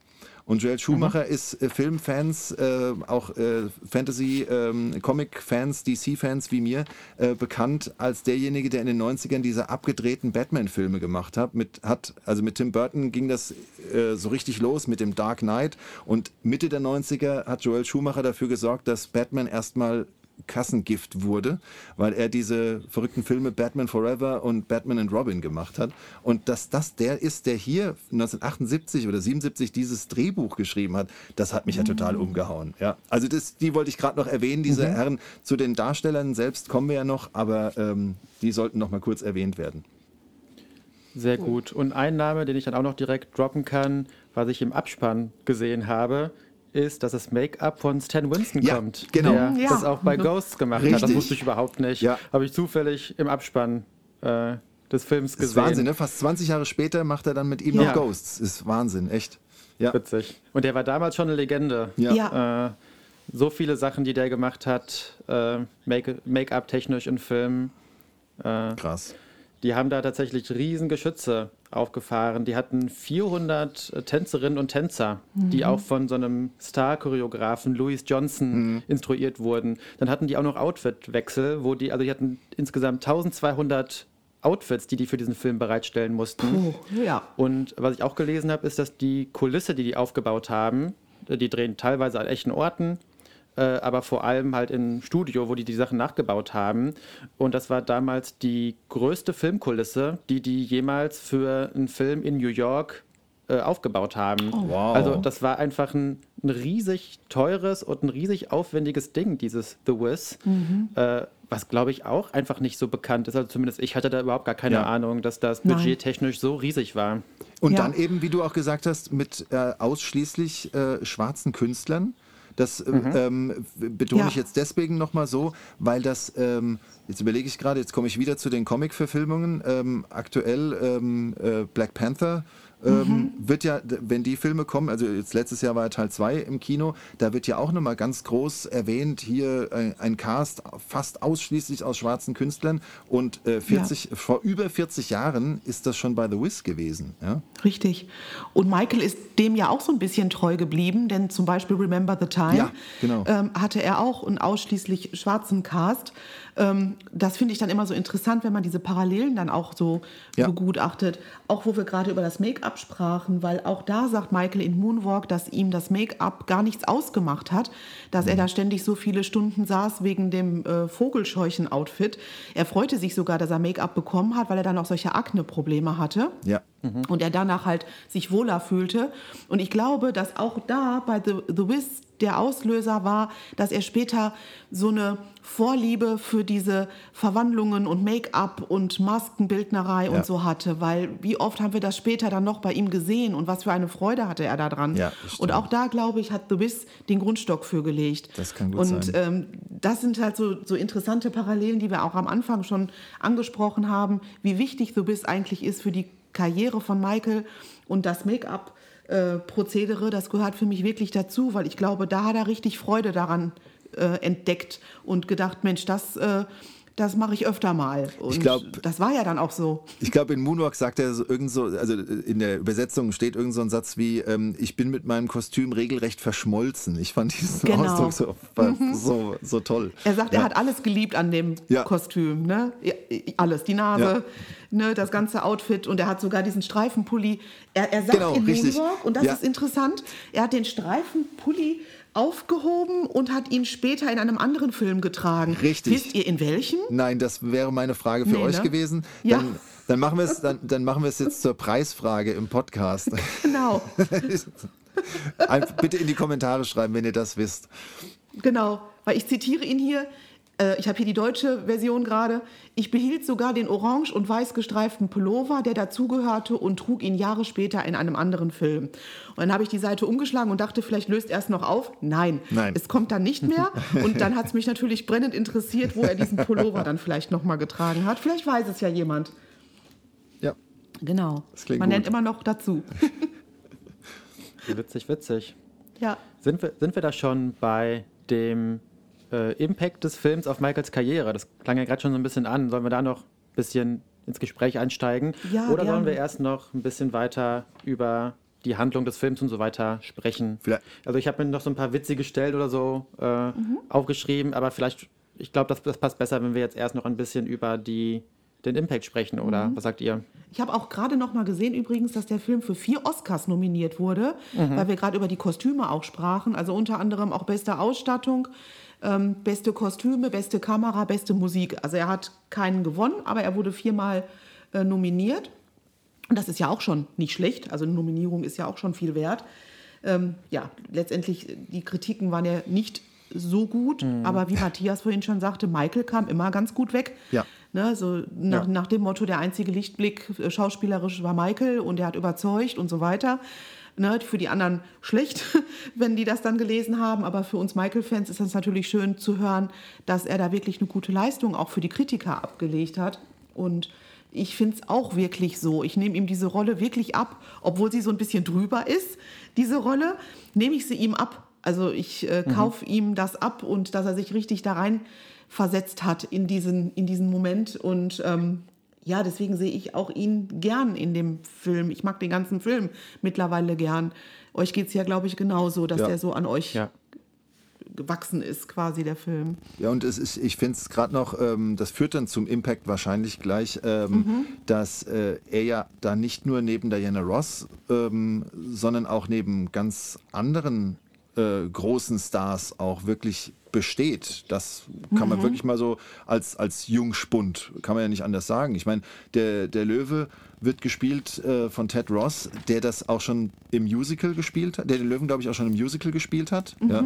Und Joel Schumacher ist äh, Filmfans, äh, auch äh, Fantasy, ähm, Comic-Fans, DC-Fans wie mir, äh, bekannt als derjenige, der in den 90ern diese abgedrehten Batman-Filme gemacht hat. Mit, hat. Also mit Tim Burton ging das äh, so richtig los mit dem Dark Knight. Und Mitte der 90er hat Joel Schumacher dafür gesorgt, dass Batman erstmal Kassengift wurde, weil er diese verrückten Filme Batman Forever und Batman and Robin gemacht hat. Und dass das der ist, der hier 1978 oder 77 dieses Drehbuch geschrieben hat, das hat mich ja total umgehauen. Ja, also das, die wollte ich gerade noch erwähnen, diese Herren. Zu den Darstellern selbst kommen wir ja noch, aber ähm, die sollten noch mal kurz erwähnt werden. Sehr gut. Und ein Name, den ich dann auch noch direkt droppen kann, was ich im Abspann gesehen habe, ist, dass das Make-up von Stan Winston Ja, kommt. genau. Der Ja. das auch bei Ghosts gemacht hat. Das Richtig. wusste ich überhaupt nicht. Ja. Habe ich zufällig im Abspann äh, des Films Das ist gesehen. Wahnsinn, ne? Fast 20 Jahre später macht er dann mit ihm Ja. noch Ghosts. Ist Wahnsinn, echt. Ja. Witzig. Und der war damals schon eine Legende. Ja. Ja. Äh, so viele Sachen, die der gemacht hat, äh, Make- Make-up technisch in Filmen. Äh, Krass. Die haben da tatsächlich riesen Geschütze aufgefahren. Die hatten 400 Tänzerinnen und Tänzer, die auch von so einem Star-Choreografen Louis Johnson instruiert wurden. Dann hatten die auch noch Outfitwechsel, wo die, also die hatten insgesamt 1200 Outfits, die die für diesen Film bereitstellen mussten. Oh, ja. Und was ich auch gelesen habe, ist, dass die Kulisse, die die aufgebaut haben, äh, die drehen teilweise an echten Orten, äh, aber vor allem halt im Studio, wo die die Sachen nachgebaut haben. Und das war damals die größte Filmkulisse, die die jemals für einen Film in New York äh, aufgebaut haben. Wow. Also das war einfach ein, ein riesig teures und ein riesig aufwendiges Ding, dieses The Wiz. Äh, was glaube ich auch einfach nicht so bekannt ist. Also zumindest ich hatte da überhaupt gar keine Ja. Ahnung, dass das budgettechnisch so riesig war. Und Ja. dann eben, wie du auch gesagt hast, mit äh, ausschließlich äh, schwarzen Künstlern. Das äh, ähm, betone Ja. ich jetzt deswegen nochmal so, weil das, ähm, jetzt überlege ich gerade, jetzt komme ich wieder zu den Comic-Verfilmungen. Ähm, aktuell ähm, äh, Black Panther ähm, wird ja, wenn die Filme kommen, also jetzt letztes Jahr war ja Teil 2 im Kino, da wird ja auch nochmal ganz groß erwähnt, hier äh, ein Cast fast ausschließlich aus schwarzen Künstlern und äh, 40, vor über 40 Jahren ist das schon bei The Wiz gewesen. Ja? Richtig. Und Michael ist dem ja auch so ein bisschen treu geblieben, denn zum Beispiel Remember the Time Ja, genau. ähm, hatte er auch einen ausschließlich schwarzen Cast. Ähm, das finde ich dann immer so interessant, wenn man diese Parallelen dann auch so Ja. begutachtet. Auch wo wir gerade über das Make-up absprachen, weil auch da sagt Michael in Moonwalk, dass ihm das Make-up gar nichts ausgemacht hat, dass er da ständig so viele Stunden saß wegen dem äh, Vogelscheuchen-Outfit. Er freute sich sogar, dass er Make-up bekommen hat, weil er dann auch solche Akne-Probleme hatte. Ja. Und er danach halt sich wohler fühlte. Und ich glaube, dass auch da bei The, The Wiz der Auslöser war, dass er später so eine Vorliebe für diese Verwandlungen und Make-up und Maskenbildnerei Ja. und so hatte. Weil wie oft haben wir das später dann noch bei ihm gesehen und was für eine Freude hatte er daran. Ja, und auch da, glaube ich, hat The Wiz den Grundstock für gelegt. Das kann gut und, sein. ähm, das sind halt so, so interessante Parallelen, die wir auch am Anfang schon angesprochen haben, wie wichtig The Wiz eigentlich ist für die Karriere von Michael und das Make-up. äh, Prozedere, das gehört für mich wirklich dazu, weil ich glaube, da hat er richtig Freude daran äh, entdeckt und gedacht, Mensch, das, äh, das mache ich öfter mal. Und glaub- das war ja dann auch so. Ich glaube, in Moonwalk sagt er so irgend so, also in der Übersetzung steht irgend so ein Satz wie, ähm, ich bin mit meinem Kostüm regelrecht verschmolzen. Ich fand diesen Genau. Ausdruck so, war so, so toll. Er sagt, er hat alles geliebt an dem Ja. Kostüm, ne? Ja, Alles, die Nase, Ja. ne, das ganze Outfit und er hat sogar diesen Streifenpulli. Er, er sagt Genau, in richtig. Moonwalk, und das Ja. ist interessant, er hat den Streifenpulli aufgehoben und hat ihn später in einem anderen Film getragen. Richtig. Wisst ihr in welchem? Nein, das wäre meine Frage für Nee, euch ne? gewesen. Ja. Dann, dann machen wir es, dann, dann machen wir es jetzt zur Preisfrage im Podcast. Genau, bitte in die Kommentare schreiben, wenn ihr das wisst. genau. Weil ich zitiere ihn hier. Äh, Ich habe hier die deutsche Version gerade. Ich behielt sogar den orange und weiß gestreiften Pullover, der dazugehörte und trug ihn Jahre später in einem anderen Film. Und dann habe ich die Seite umgeschlagen und dachte, vielleicht löst er es noch auf. Nein, Nein. es kommt dann nicht mehr. Und dann hat es mich natürlich brennend interessiert, wo er diesen Pullover dann vielleicht noch mal getragen hat. Vielleicht weiß es ja jemand. Ja. Genau. Das klingt Man gut. nennt immer noch dazu. Witzig, witzig. ja. Sind wir, sind wir da schon bei dem äh, Impact des Films auf Michaels Karriere? Das klang ja gerade schon so ein bisschen an. Sollen wir da noch ein bisschen ins Gespräch einsteigen? Ja, Oder sollen gerne. wir erst noch ein bisschen weiter über die Handlung des Films und so weiter sprechen? Vielleicht- Also ich habe mir noch so ein paar witzige Stellen oder so äh, Mhm. aufgeschrieben, aber vielleicht, ich glaube, das, das passt besser, wenn wir jetzt erst noch ein bisschen über die, den Impact sprechen, oder Mhm. was sagt ihr? Ich habe auch gerade noch mal gesehen übrigens, dass der Film für vier Oscars nominiert wurde, weil wir gerade über die Kostüme auch sprachen. Also unter anderem auch beste Ausstattung, ähm, beste Kostüme, beste Kamera, beste Musik. Also er hat keinen gewonnen, aber er wurde viermal äh, nominiert. Und das ist ja auch schon nicht schlecht. Also eine Nominierung ist ja auch schon viel wert. Ähm, ja, letztendlich, äh, die Kritiken waren ja nicht so gut, aber wie Matthias vorhin schon sagte, Michael kam immer ganz gut weg. Ja. Ne, so nach, Ja. nach dem Motto, der einzige Lichtblick äh, schauspielerisch war Michael und er hat überzeugt und so weiter. Ne, für die anderen schlecht, wenn die das dann gelesen haben, aber für uns Michael-Fans ist das natürlich schön zu hören, dass er da wirklich eine gute Leistung auch für die Kritiker abgelegt hat. Und ich finde es auch wirklich so. Ich nehme ihm diese Rolle wirklich ab, obwohl sie so ein bisschen drüber ist, diese Rolle, nehme ich sie ihm ab. Also ich äh, kaufe ihm das ab und dass er sich richtig da rein versetzt hat in diesen, in diesen Moment. Und ähm, ja, deswegen sehe ich auch ihn gern in dem Film. Ich mag den ganzen Film mittlerweile gern. Euch geht es ja, glaube ich, genauso, dass Ja. der so an euch Ja. gewachsen ist, quasi der Film. Ja, und es ist, ich finde es gerade noch, ähm, das führt dann zum Impact wahrscheinlich gleich, ähm, dass äh, er ja da nicht nur neben Diana Ross, ähm, sondern auch neben ganz anderen äh, großen Stars auch wirklich besteht. Das kann man wirklich mal so als, als Jungspund, kann man ja nicht anders sagen. Ich meine, der, der Löwe wird gespielt äh, von Ted Ross, der das auch schon im Musical gespielt hat, der den Löwen, glaube ich, auch schon im Musical gespielt hat. Ja.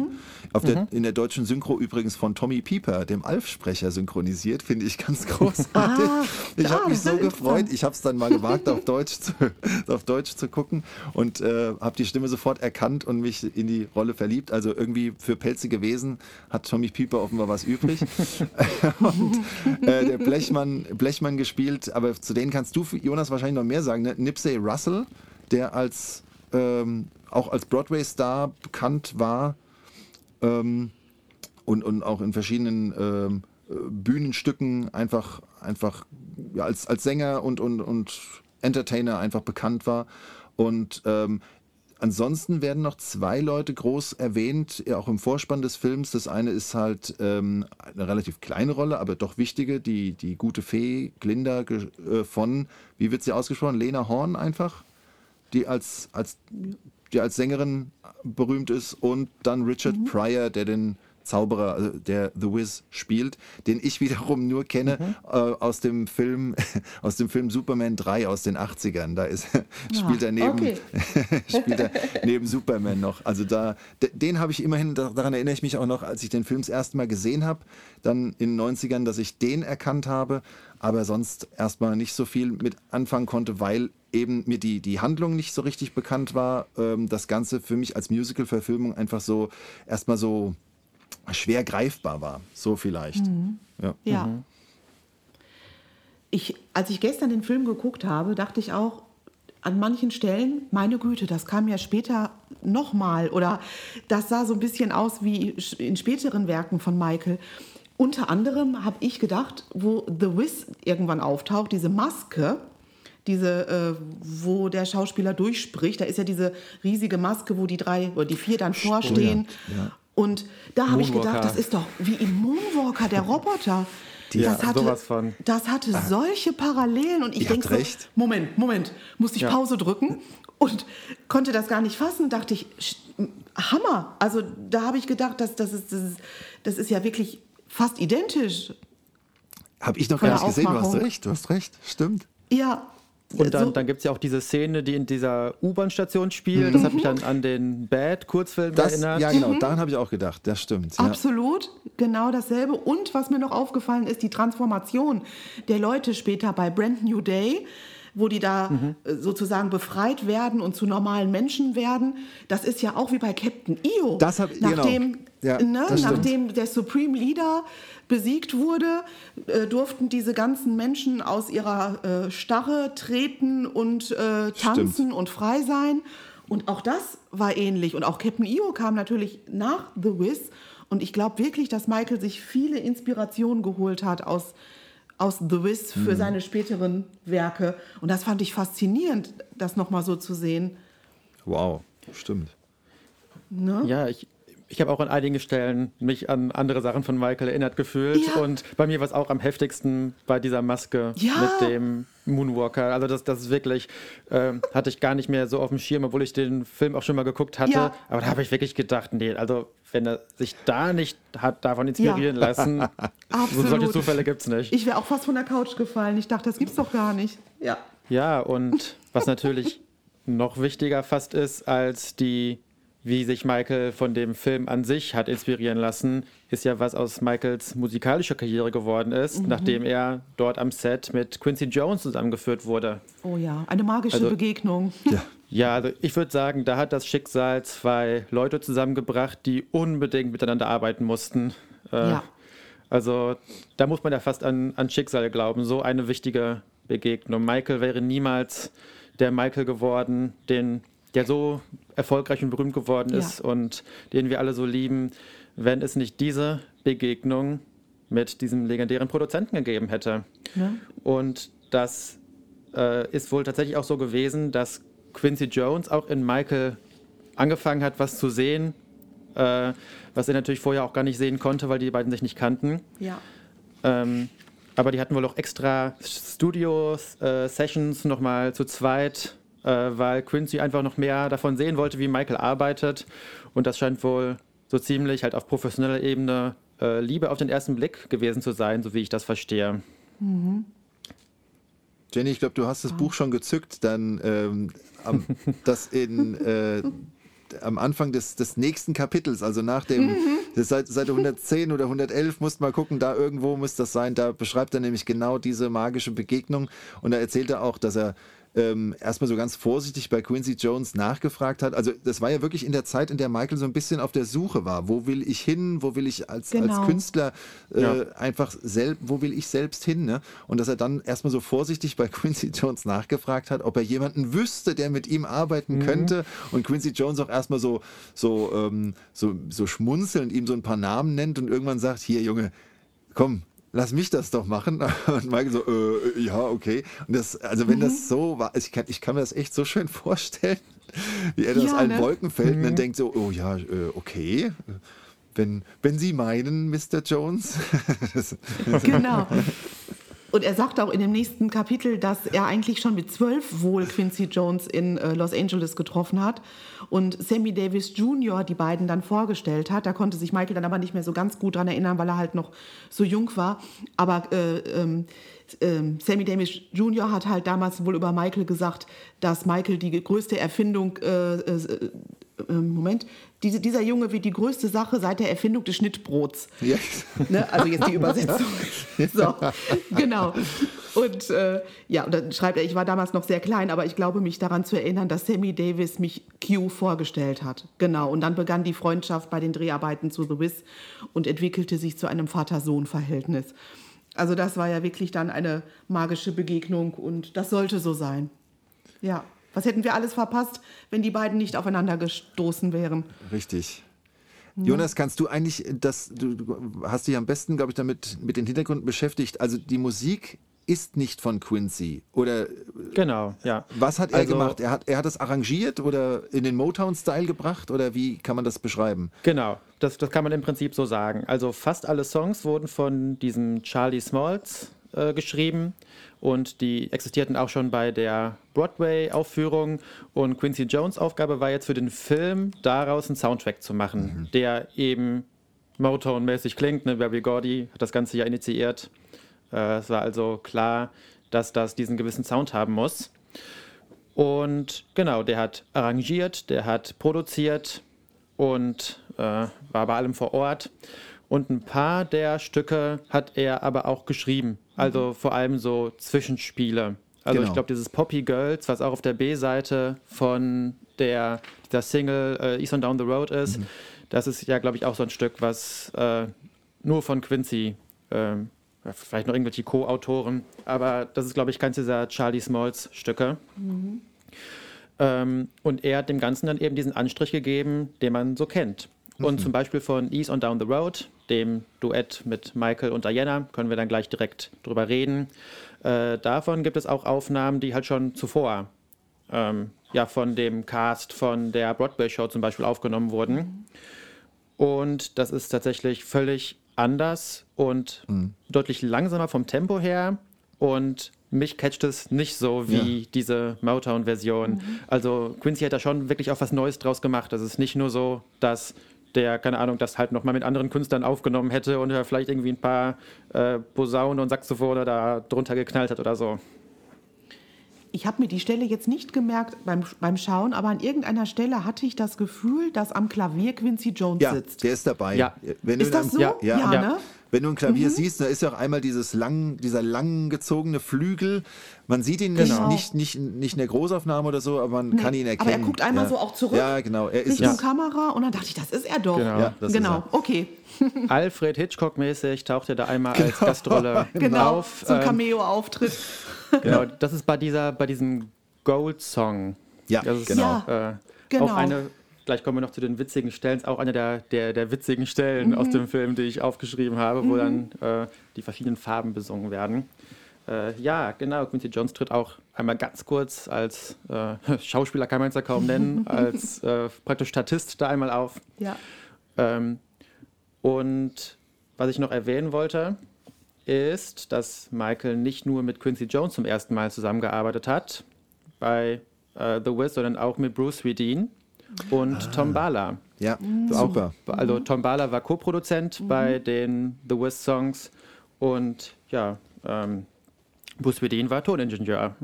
Auf der, in der deutschen Synchro übrigens von Tommy Pieper, dem Alf-Sprecher, synchronisiert, finde ich ganz großartig. Ah, ich ah, habe mich so gefreut. Ich habe es dann mal gewagt, auf Deutsch zu, auf Deutsch zu gucken und äh, habe die Stimme sofort erkannt und mich in die Rolle verliebt. Also irgendwie für pelzige Wesen hat Tommy Pieper offenbar was übrig. und äh, der Blechmann, Blechmann gespielt, aber zu denen kannst du, Jonas, wahrscheinlich noch mehr sagen. Ne? Nipsey Russell, der als ähm, auch als Broadway-Star bekannt war ähm, und, und auch in verschiedenen ähm, äh, Bühnenstücken einfach, einfach ja, als, als Sänger und, und, und Entertainer einfach bekannt war. Und ähm, ansonsten werden noch zwei Leute groß erwähnt, ja, auch im Vorspann des Films. Das eine ist halt ähm, eine relativ kleine Rolle, aber doch wichtige, die, die gute Fee Glinda äh, von, wie wird sie ausgesprochen? Lena Horn einfach? die als, als, die als Sängerin berühmt ist, und dann Richard Pryor, der den Zauberer, also der The Wiz spielt, den ich wiederum nur kenne äh, aus dem Film, aus dem Film Superman 3 aus den 80ern. Da ist, spielt er neben, okay. spielt er neben Superman noch. Also da, den habe ich immerhin, da- daran erinnere ich mich auch noch, als ich den Film das erste Mal gesehen habe, dann in den 90ern, dass ich den erkannt habe, aber sonst erstmal nicht so viel mit anfangen konnte, weil eben mir die, die Handlung nicht so richtig bekannt war. Ähm, das Ganze für mich als Musical-Verfilmung einfach so erstmal so schwer greifbar war. So vielleicht. Ja. Ja. Ich, als ich gestern den Film geguckt habe, dachte ich auch an manchen Stellen, meine Güte, das kam ja später nochmal oder das sah so ein bisschen aus wie in späteren Werken von Michael. Unter anderem habe ich gedacht, wo The Wiz irgendwann auftaucht, diese Maske, diese, äh, wo der Schauspieler durchspricht, da ist ja diese riesige Maske, wo die drei oder die vier dann vorstehen. Und da habe ich gedacht, das ist doch wie im Moonwalker, der Roboter. Ja, das hatte, sowas von. Das hatte solche Parallelen und ich denke so. Moment, Moment, musste ich Ja. Pause drücken und konnte das gar nicht fassen, dachte ich, Hammer. Also da habe ich gedacht, das, das, ist, das, ist, das ist ja wirklich fast identisch. Habe ich noch gar nicht gesehen. Du hast recht, du hast recht. Stimmt. Ja. Und dann, so, dann gibt es ja auch diese Szene, die in dieser U-Bahn-Station spielt. Das hat mich dann an den Bad-Kurzfilm erinnert. ja, genau, daran habe ich auch gedacht. Das stimmt. Ja. Absolut, genau dasselbe. Und was mir noch aufgefallen ist, die Transformation der Leute später bei Brand New Day, wo die da Mhm. äh, sozusagen befreit werden und zu normalen Menschen werden. Das ist ja auch wie bei Captain EO. Das hab- genau. nachdem, Ja, ne, nachdem der Supreme Leader besiegt wurde, äh, durften diese ganzen Menschen aus ihrer äh, Starre treten und äh, tanzen Stimmt. und frei sein. Und auch das war ähnlich. Und auch Captain EO kam natürlich nach The Wiz. Und ich glaube wirklich, dass Michael sich viele Inspirationen geholt hat aus, aus The Wiz für Mhm. seine späteren Werke. Und das fand ich faszinierend, das nochmal so zu sehen. Wow, stimmt. Ne? Ja, ich, ich habe auch an einigen Stellen mich an andere Sachen von Michael erinnert gefühlt. Ja. Und bei mir war es auch am heftigsten bei dieser Maske Ja. mit dem Moonwalker. Also das, das ist wirklich, ähm, hatte ich gar nicht mehr so auf dem Schirm, obwohl ich den Film auch schon mal geguckt hatte. Ja. Aber da habe ich wirklich gedacht, nee, also wenn er sich da nicht hat davon inspirieren lassen, so solche Zufälle gibt es nicht. Ich wäre auch fast von der Couch gefallen. Ich dachte, das gibt's doch gar nicht. Ja. Ja, und was natürlich noch wichtiger fast ist als die, wie sich Michael von dem Film an sich hat inspirieren lassen, ist ja, was aus Michaels musikalischer Karriere geworden ist, Mhm. nachdem er dort am Set mit Quincy Jones zusammengeführt wurde. Oh ja, eine magische Also- Begegnung. Ja. Ja, also ich würde sagen, da hat das Schicksal zwei Leute zusammengebracht, die unbedingt miteinander arbeiten mussten. Äh, Ja. Also da muss man ja fast an, an Schicksal glauben. So eine wichtige Begegnung. Michael wäre niemals der Michael geworden, den, der so erfolgreich und berühmt geworden Ja. ist und den wir alle so lieben, wenn es nicht diese Begegnung mit diesem legendären Produzenten gegeben hätte. Ne? Und das äh, ist wohl tatsächlich auch so gewesen, dass Quincy Jones auch in Michael angefangen hat, was zu sehen, äh, was er natürlich vorher auch gar nicht sehen konnte, weil die beiden sich nicht kannten. Ja. Ähm, aber die hatten wohl auch extra Studio-Sessions nochmal zu zweit, äh, weil Quincy einfach noch mehr davon sehen wollte, wie Michael arbeitet. Und das scheint wohl so ziemlich halt auf professioneller Ebene äh, Liebe auf den ersten Blick gewesen zu sein, so wie ich das verstehe. Jenny, ich glaube, du hast das Buch schon gezückt, dann ähm, am, das in äh, am Anfang des, des nächsten Kapitels, also nach dem, das Seite, Seite 110 oder 111, musst mal gucken, da irgendwo muss das sein, da beschreibt er nämlich genau diese magische Begegnung. Und da erzählt er auch, dass er ähm, erstmal so ganz vorsichtig bei Quincy Jones nachgefragt hat. Also das war ja wirklich in der Zeit, in der Michael so ein bisschen auf der Suche war. Wo will ich hin? Wo will ich als, Genau. als Künstler äh, Ja. einfach selbst, wo will ich selbst hin? Ne? Und dass er dann erstmal so vorsichtig bei Quincy Jones nachgefragt hat, ob er jemanden wüsste, der mit ihm arbeiten könnte. Und Quincy Jones auch erstmal so, so, ähm, so, so schmunzelnd ihm so ein paar Namen nennt und irgendwann sagt, hier Junge, komm, lass mich das doch machen. Und Michael so, äh, ja, okay. Und das, also wenn Mhm. das so war, also ich kann, ich kann mir das echt so schön vorstellen, wie er da aus Ja, allen ne? Wolken fällt und dann denkt so, oh ja, äh, okay. Wenn, wenn Sie meinen, Mr. Jones. das, Genau. Und er sagt auch in dem nächsten Kapitel, dass er eigentlich schon mit zwölf wohl Quincy Jones in äh, Los Angeles getroffen hat und Sammy Davis Jr. die beiden dann vorgestellt hat. Da konnte sich Michael dann aber nicht mehr so ganz gut dran erinnern, weil er halt noch so jung war. Aber äh, ähm, ähm, Sammy Davis Jr. hat halt damals wohl über Michael gesagt, dass Michael die größte Erfindung, äh, äh, Moment, diese, dieser Junge wird die größte Sache seit der Erfindung des Schnittbrots. Ja. Ne? Also jetzt die Übersetzung. so, genau. Und äh, ja, und dann schreibt er, ich war damals noch sehr klein, aber ich glaube mich daran zu erinnern, dass Sammy Davis mich Q vorgestellt hat. Genau. Und dann begann die Freundschaft bei den Dreharbeiten zu The Wiz und entwickelte sich zu einem Vater-Sohn-Verhältnis. Also das war ja wirklich dann eine magische Begegnung und das sollte so sein. Ja. Was hätten wir alles verpasst, wenn die beiden nicht aufeinander gestoßen wären? Richtig. Jonas, kannst du eigentlich das, du, hast dich am besten, glaube ich, damit mit den Hintergründen beschäftigt. Also die Musik ist nicht von Quincy. Oder Genau, ja. was hat er Also- gemacht? Er hat, er hat es arrangiert oder in den Motown-Style gebracht? Oder wie kann man das beschreiben? Genau, das, das kann man im Prinzip so sagen. Also fast alle Songs wurden von diesem Charlie Smalls äh, geschrieben und die existierten auch schon bei der Broadway-Aufführung. Und Quincy Jones Aufgabe war jetzt für den Film daraus einen Soundtrack zu machen, der eben Motown-mäßig klingt. Ne? Barry Gordy hat das Ganze ja initiiert. Äh, es war also klar, dass das diesen gewissen Sound haben muss. Und genau, der hat arrangiert, der hat produziert und äh, war bei allem vor Ort. Und ein paar der Stücke hat er aber auch geschrieben. Also vor allem so Zwischenspiele. Also Genau. ich glaube, dieses Poppy Girls, was auch auf der B-Seite von der, dieser Single äh, East on Down the Road ist, das ist ja, glaube ich, auch so ein Stück, was äh, nur von Quincy, ja, vielleicht noch irgendwelche Co-Autoren, aber das ist, glaube ich, keins dieser Charlie Smalls Stücke. Ähm, und er hat dem Ganzen dann eben diesen Anstrich gegeben, den man so kennt. Und zum Beispiel von Ease on Down the Road, dem Duett mit Michael und Diana, können wir dann gleich direkt drüber reden. Äh, davon gibt es auch Aufnahmen, die halt schon zuvor ähm, ja, von dem Cast von der Broadway-Show zum Beispiel aufgenommen wurden. Und das ist tatsächlich völlig anders und deutlich langsamer vom Tempo her. Und mich catcht es nicht so wie diese Motown-Version. Also Quincy hat da schon wirklich auch was Neues draus gemacht. Das ist nicht nur so, dass der, keine Ahnung, das halt nochmal mit anderen Künstlern aufgenommen hätte und er vielleicht irgendwie ein paar äh, Posaunen und Saxophone da drunter geknallt hat oder so. Ich habe mir die Stelle jetzt nicht gemerkt beim, beim Schauen, aber an irgendeiner Stelle hatte ich das Gefühl, dass am Klavier Quincy Jones Ja, sitzt. der ist dabei. Ja. Wenn Ist das so? einem- Ja, Ja. ne? Wenn du ein Klavier siehst, da ist ja auch einmal dieses lang, dieser lang gezogene Flügel. Man sieht ihn nicht, Genau. nicht, nicht, nicht in der Großaufnahme oder so, aber man kann ihn aber er erkennen. guckt einmal ja. so auch zurück. Ja, genau. Er ist Richtung es. Kamera und dann dachte ich, das ist er doch. Genau. Ja, das ist genau, er. okay. Alfred Hitchcock-mäßig taucht er da einmal als Gastrolle Genau, auf. so ein Ähm, Cameo-Auftritt. Genau, das ist bei dieser, bei diesem Gold-Song. Ja, das ist genau. Äh, Genau. Auch eine, gleich kommen wir noch zu den witzigen Stellen, ist auch eine der, der, der witzigen Stellen Mhm. aus dem Film, die ich aufgeschrieben habe, wo dann äh, die verschiedenen Farben besungen werden. Äh, ja, genau, Quincy Jones tritt auch einmal ganz kurz als äh, Schauspieler, kann man es ja kaum nennen, als äh, praktisch Statist da einmal auf. Ja. Ähm, und was ich noch erwähnen wollte, ist, dass Michael nicht nur mit Quincy Jones zum ersten Mal zusammengearbeitet hat bei äh, The Wiz, sondern auch mit Bruce Swedien und Tom Bala. Ja, Auch- super. Also Tom Bala war Co-Produzent bei den The Wiz Songs und ja, ähm, Bruce Swedien war Toningenieur,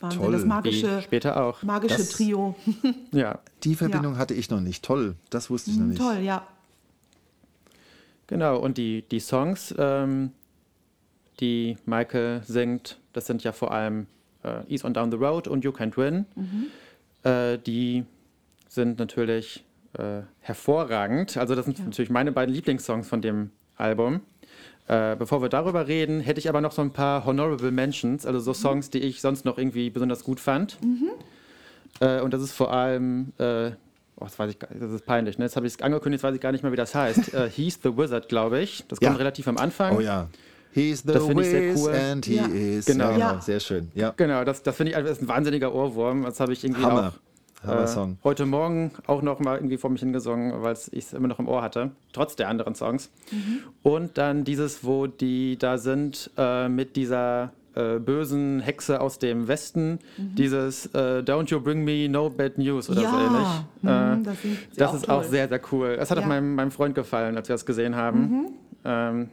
Wahnsinn, Toll. das wie magische, später auch. magische Das- Trio. Ja, Die Verbindung hatte ich noch nicht. Toll, das wusste ich noch nicht. Mhm, Toll, ja. Genau, und die, die Songs, ähm, die Michael singt, das sind ja vor allem äh, Ease on Down the Road und You Can't Win. Äh, die sind natürlich äh, hervorragend. Also das sind natürlich meine beiden Lieblingssongs von dem Album. Äh, bevor wir darüber reden, hätte ich aber noch so ein paar Honorable Mentions, also so Songs, die ich sonst noch irgendwie besonders gut fand. Äh, und das ist vor allem, äh, oh, das weiß ich gar das ist peinlich, ne? jetzt habe ich es angekündigt, jetzt weiß ich gar nicht mehr, wie das heißt. äh, He's the Wizard, glaube ich. Das Ja. kommt relativ am Anfang. Oh ja. He's the Das finde ich sehr cool. and he Ja. is. Genau. Ja, genau. Ja. Sehr schön. Ja. Genau, das, das finde ich einfach ist ein wahnsinniger Ohrwurm. Das habe ich irgendwie Hammer. auch Hammer-Song. heute Morgen auch noch mal irgendwie vor mich hingesungen, weil ich es immer noch im Ohr hatte, trotz der anderen Songs. Und dann dieses, wo die da sind äh, mit dieser äh, bösen Hexe aus dem Westen, dieses äh, Don't You Bring Me No Bad News oder so Ja, ähnlich. mhm, Äh, das das auch ist auch toll. sehr, sehr cool. Das hat auch Ja. meinem, meinem Freund gefallen, als wir das gesehen haben. Ähm,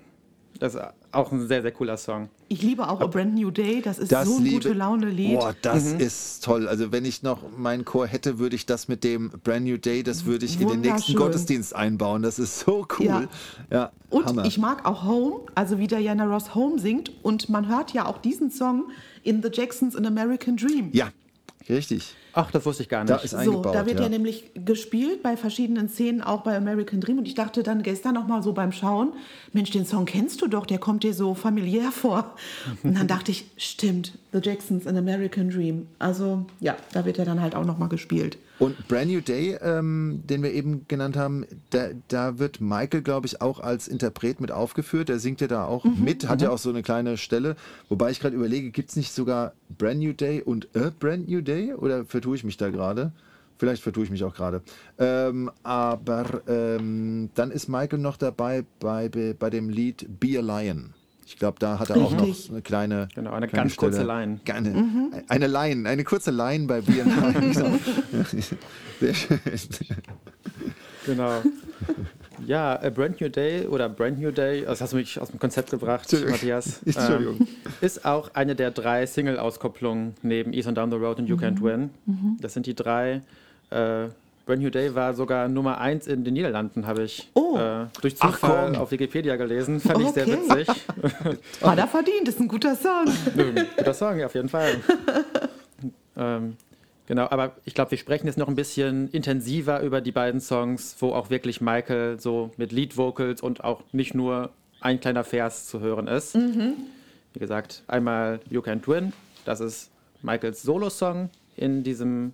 das ist auch ein sehr, sehr cooler Song. Ich liebe auch A Brand New Day. Das ist Das so ein liebe- gute Laune-Lied. Boah, das ist toll. Also wenn ich noch meinen Chor hätte, würde ich das mit dem Brand New Day, das würde ich in den nächsten. Gottesdienst einbauen. Das ist so cool. Ja, Und Hammer. ich mag auch Home, also wie Diana Ross Home singt. Und man hört ja auch diesen Song in The Jacksons An American Dream. ja, richtig. Ach, das wusste ich gar Da nicht. ist So, eingebaut. da wird ja. ja. nämlich gespielt bei verschiedenen Szenen, auch bei American Dream. Und ich dachte dann gestern noch mal so beim Schauen, Mensch, den Song kennst du doch, der kommt dir so familiär vor. Und dann dachte ich, stimmt, The Jacksons An American Dream. Also ja, da wird er dann halt auch noch mal gespielt. Und Brand New Day, ähm, den wir eben genannt haben, da, da wird Michael, glaube ich, auch als Interpret mit aufgeführt. Der singt ja da auch Mhm. mit, hat ja auch so eine kleine Stelle. Wobei ich gerade überlege, gibt es nicht sogar Brand New Day und A Brand New Day? Oder vertue ich mich da gerade? Vielleicht vertue ich mich auch gerade. Ähm, aber ähm, dann ist Michael noch dabei bei, bei, bei dem Lied Be a Lion. Ich glaube, da hat er auch Richtig. noch eine kleine. Genau, eine kleine ganz kurze Stelle. Line. Eine, Mhm. eine Line, eine kurze Line bei Be a Lion. Sehr schön. Genau. Ja, A Brand New Day oder Brand New Day, das hast du mich aus dem Konzept gebracht. Matthias. Entschuldigung. Ähm, ist auch eine der drei Single-Auskopplungen neben East and Down the Road und You Can't Win. Das sind die drei. Äh, Brand New Day war sogar Nummer eins in den Niederlanden, habe ich Oh. äh, durch Ach, Zufall komm. auf Wikipedia gelesen. Fand ich sehr Okay. witzig. Hat er verdient, ist ein guter Song. Guter Song, ja, auf jeden Fall. ähm, genau, aber ich glaube, wir sprechen jetzt noch ein bisschen intensiver über die beiden Songs, wo auch wirklich Michael so mit Lead-Vocals und auch nicht nur ein kleiner Vers zu hören ist. Wie gesagt, einmal You Can't Win, das ist Michaels Solo-Song in diesem,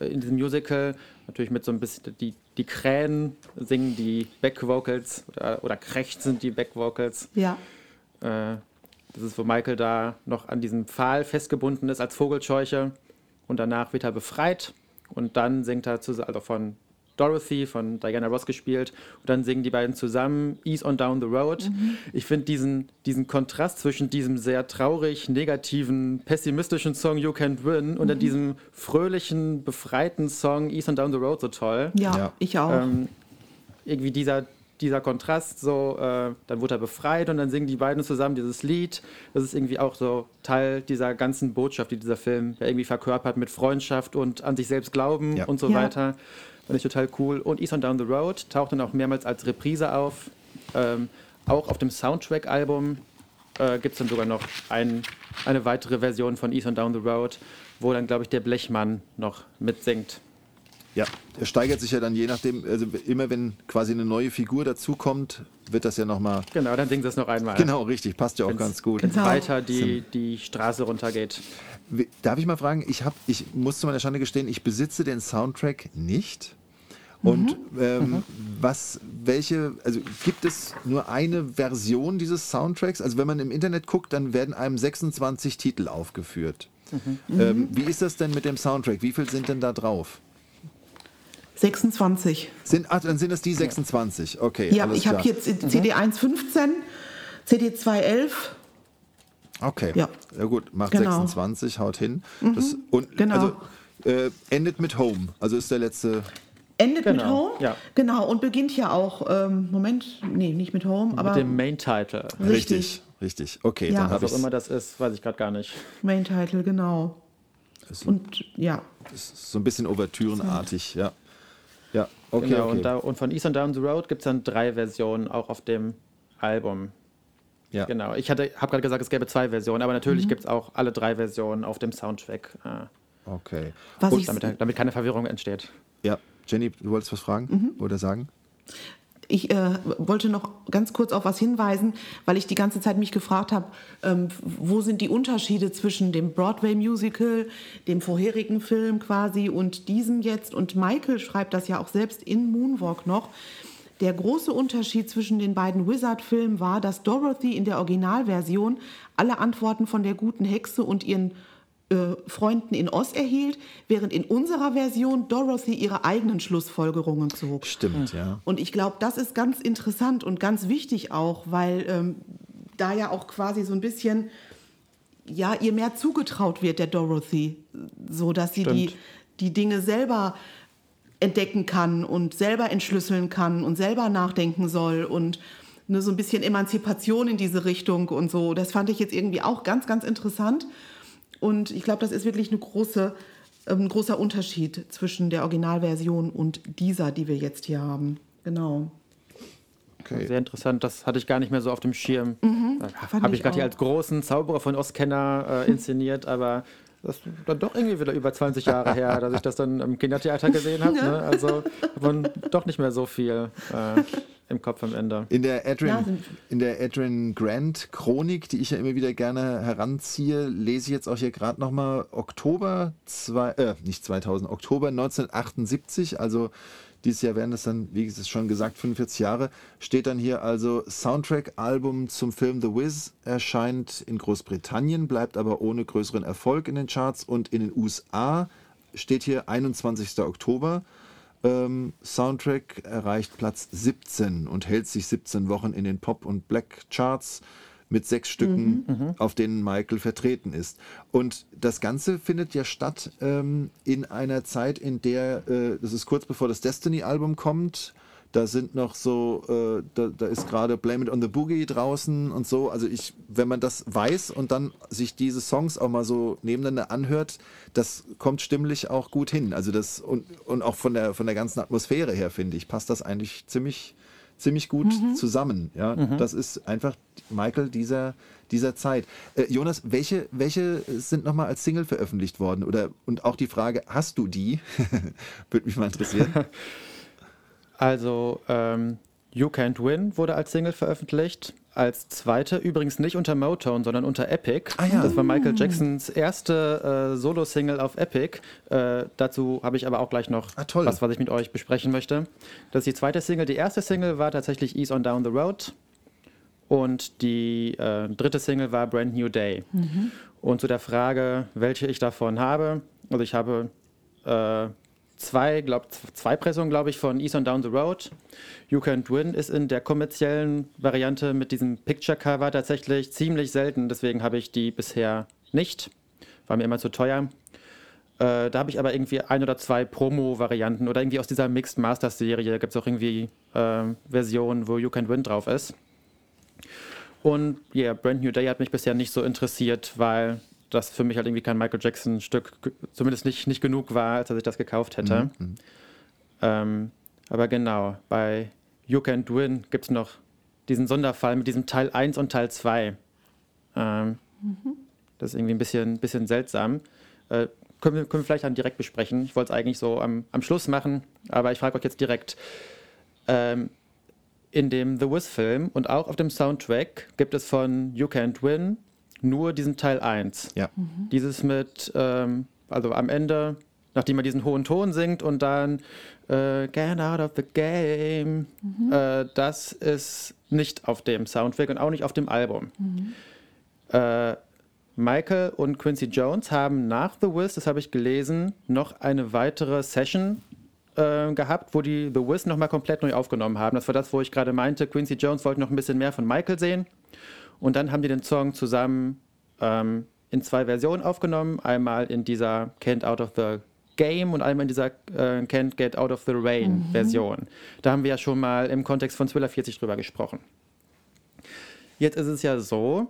äh, in diesem Musical. Natürlich mit so ein bisschen, die, die Krähen singen die Back-Vocals oder, oder krächzen die Back-Vocals. Ja. Äh, das ist, wo Michael da noch an diesem Pfahl festgebunden ist als Vogelscheuche und danach wird er befreit und dann singt er zu, also von Dorothy, von Diana Ross gespielt und dann singen die beiden zusammen Ease on Down the Road. Ich finde diesen, diesen Kontrast zwischen diesem sehr traurig, negativen, pessimistischen Song You Can't Win und dann diesem fröhlichen, befreiten Song Ease on Down the Road so toll Ja, Ja. ich auch. ähm, irgendwie dieser, dieser Kontrast, so, äh, dann wurde er befreit und dann singen die beiden zusammen dieses Lied. Das ist irgendwie auch so Teil dieser ganzen Botschaft, die dieser Film ja irgendwie verkörpert mit Freundschaft und an sich selbst glauben Ja. und so Ja. weiter. Fand ich total cool. Und East on Down the Road taucht dann auch mehrmals als Reprise auf. Ähm, auch auf dem Soundtrack-Album äh, gibt es dann sogar noch ein, eine weitere Version von East on Down the Road, wo dann, glaube ich, der Blechmann noch mitsingt. Ja, er steigert sich ja dann je nachdem, also immer wenn quasi eine neue Figur dazukommt, wird das ja nochmal. Genau, dann singen sie es noch einmal. Genau, richtig, passt ja auch Wenn's- ganz gut. wenn's Genau. weiter die, die Straße runtergeht. Darf ich mal fragen, ich, hab, ich muss zu meiner Schande gestehen, ich besitze den Soundtrack nicht. Und ähm, was, welche, also gibt es nur eine Version dieses Soundtracks? Also wenn man im Internet guckt, dann werden einem 26 Titel aufgeführt. Ähm, wie ist das denn mit dem Soundtrack? Wie viel sind denn da drauf? 26. Sind, ach, dann sind es die 26. Okay, Ja, alles ich habe hier CD 115, CD 211. Okay. Ja. Ja gut, macht Genau. 26, haut hin. Das, und genau. also äh, endet mit Home. Also ist der letzte. Endet mit Genau, Home. ja. Genau, und beginnt ja auch, ähm, Moment, nee, nicht mit Home, aber Mit dem Main-Title. Richtig. Richtig. Okay, Ja. dann habe Was ich auch immer das ist, weiß ich gerade gar nicht. Main Title, genau. Und ja, so ein bisschen Ouvertürenartig, ja. Okay. genau, okay. Und, da, und von East and Down the Road gibt es dann drei Versionen, auch auf dem Album. ja. Genau. Ich habe gerade gesagt, es gäbe zwei Versionen, aber natürlich Mhm. gibt es auch alle drei Versionen auf dem Soundtrack. Äh, Okay. was Und damit, damit keine Verwirrung entsteht. Ja, Jenny, du wolltest was fragen Mhm. oder sagen? Ich äh, wollte noch ganz kurz auf was hinweisen, weil ich die ganze Zeit mich gefragt habe, ähm, wo sind die Unterschiede zwischen dem Broadway-Musical, dem vorherigen Film quasi und diesem jetzt. Und Michael schreibt das ja auch selbst in Moonwalk noch. Der große Unterschied zwischen den beiden Wizard-Filmen war, dass Dorothy in der Originalversion alle Antworten von der guten Hexe und ihren äh, Freunden in Oz erhielt, während in unserer Version Dorothy ihre eigenen Schlussfolgerungen zog. Stimmt, ja. Und ich glaube, das ist ganz interessant und ganz wichtig auch, weil ähm, da ja auch quasi so ein bisschen ja ihr mehr zugetraut wird der Dorothy, so dass sie die, die Dinge selber entdecken kann und selber entschlüsseln kann und selber nachdenken soll und ne, so ein bisschen Emanzipation in diese Richtung und so. Das fand ich jetzt irgendwie auch ganz, ganz interessant. Und ich glaube, das ist wirklich eine große, ähm, ein großer Unterschied zwischen der Originalversion und dieser, die wir jetzt hier haben. Genau. Okay. Sehr interessant, das hatte ich gar nicht mehr so auf dem Schirm. Mhm. fand Habe ich ich gerade hier als großen Zauberer von Ostkenner äh, inszeniert, aber das ist dann doch irgendwie wieder über 20 Jahre her, dass ich das dann im Kindertheater gesehen habe. Ne? Also von doch nicht mehr so viel äh, im Kopf am Ende. In der Adrian, in der Adrian Grant Chronik, die ich ja immer wieder gerne heranziehe, lese ich jetzt auch hier gerade nochmal Oktober, zwei, äh, nicht 2000, Oktober 1978, also dieses Jahr werden das dann, wie es schon gesagt, 45 Jahre, steht dann hier also Soundtrack-Album zum Film The Wiz erscheint in Großbritannien, bleibt aber ohne größeren Erfolg in den Charts und in den USA steht hier 21. Oktober. Ähm, Soundtrack erreicht Platz 17 und hält sich 17 Wochen in den Pop- und Black-Charts mit sechs Stücken, auf denen Michael vertreten ist. Und das Ganze findet ja statt ähm, in einer Zeit, in der, äh, das ist kurz bevor das Destiny-Album kommt, da sind noch so, äh, da, da ist gerade Blame It on the Boogie draußen und so. Also ich, wenn man das weiß und dann sich diese Songs auch mal so nebeneinander anhört, das kommt stimmlich auch gut hin. Also das und, und auch von der von der ganzen Atmosphäre her finde ich, passt das eigentlich ziemlich ziemlich gut zusammen. Ja, das ist einfach Michael dieser dieser Zeit. Äh, Jonas, welche welche sind noch mal als Single veröffentlicht worden oder und auch die Frage, hast du die? Würde mich mal interessieren. Also ähm, You Can't Win wurde als Single veröffentlicht. Als zweite übrigens nicht unter Motown, sondern unter Epic. Ah ja. Das war Michael Jacksons erste äh, Solo-Single auf Epic. Äh, dazu habe ich aber auch gleich noch Ah, was, was ich mit euch besprechen möchte. Das ist die zweite Single. Die erste Single war tatsächlich Ease on Down the Road. Und die äh, dritte Single war Brand New Day. Und zu der Frage, welche ich davon habe. Also ich habe äh, zwei, glaub, zwei Pressungen, glaube ich, von Ease on Down the Road. You Can't Win ist in der kommerziellen Variante mit diesem Picture Cover tatsächlich ziemlich selten. Deswegen habe ich die bisher nicht. War mir immer zu teuer. Äh, da habe ich aber irgendwie ein oder zwei Promo-Varianten oder irgendwie aus dieser Mixed Masters Serie gibt es auch irgendwie äh, Versionen, wo You Can Win drauf ist. Und ja, yeah, Brand New Day hat mich bisher nicht so interessiert, weil das für mich halt irgendwie kein Michael Jackson-Stück, zumindest nicht, nicht genug war, als dass ich das gekauft hätte. Ähm, aber genau, bei You Can't Win gibt es noch diesen Sonderfall mit diesem Teil 1 und Teil 2. Ähm, Das ist irgendwie ein bisschen, bisschen seltsam. Äh, können, wir, können wir vielleicht dann direkt besprechen. Ich wollte es eigentlich so am, am Schluss machen, aber ich frage euch jetzt direkt. Ähm, in dem The Wiz-Film und auch auf dem Soundtrack gibt es von You Can't Win nur diesen Teil 1. Ja. Dieses mit, ähm, also am Ende, nachdem er diesen hohen Ton singt und dann äh, Get out of the game, äh, das ist nicht auf dem Soundtrack und auch nicht auf dem Album. Äh, Michael und Quincy Jones haben nach The Wiz, das habe ich gelesen, noch eine weitere Session äh, gehabt, wo die The Wiz nochmal komplett neu aufgenommen haben. Das war das, wo ich gerade meinte, Quincy Jones wollte noch ein bisschen mehr von Michael sehen. Und dann haben die den Song zusammen ähm, in zwei Versionen aufgenommen. Einmal in dieser Can't Out of the Game und einmal in dieser äh, Can't Get Out of the Rain Version. Da haben wir ja schon mal im Kontext von Thriller 40 drüber gesprochen. Jetzt ist es ja so,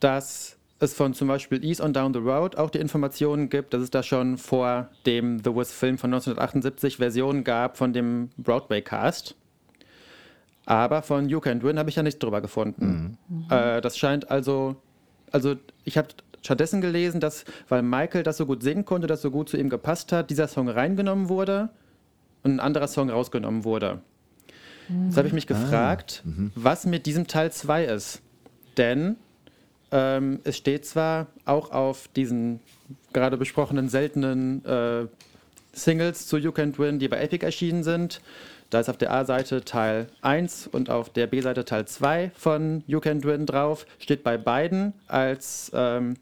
dass es von zum Beispiel Ease on Down the Road auch die Informationen gibt, dass es da schon vor dem The Wiz-Film von 1978 Versionen gab von dem Broadway-Cast. Aber von You Can't Win habe ich ja nichts drüber gefunden. Äh, das scheint also, also ich habe stattdessen gelesen, dass, weil Michael das so gut singen konnte, das so gut zu ihm gepasst hat, dieser Song reingenommen wurde und ein anderer Song rausgenommen wurde. Jetzt habe ich mich gefragt, was mit diesem Teil 2 ist. Denn ähm, es steht zwar auch auf diesen gerade besprochenen seltenen äh, Singles zu You Can't Win, die bei Epic erschienen sind. Da ist auf der A-Seite Teil 1 und auf der B-Seite Teil 2 von You Can't Win drauf. Steht bei beiden als, ähm,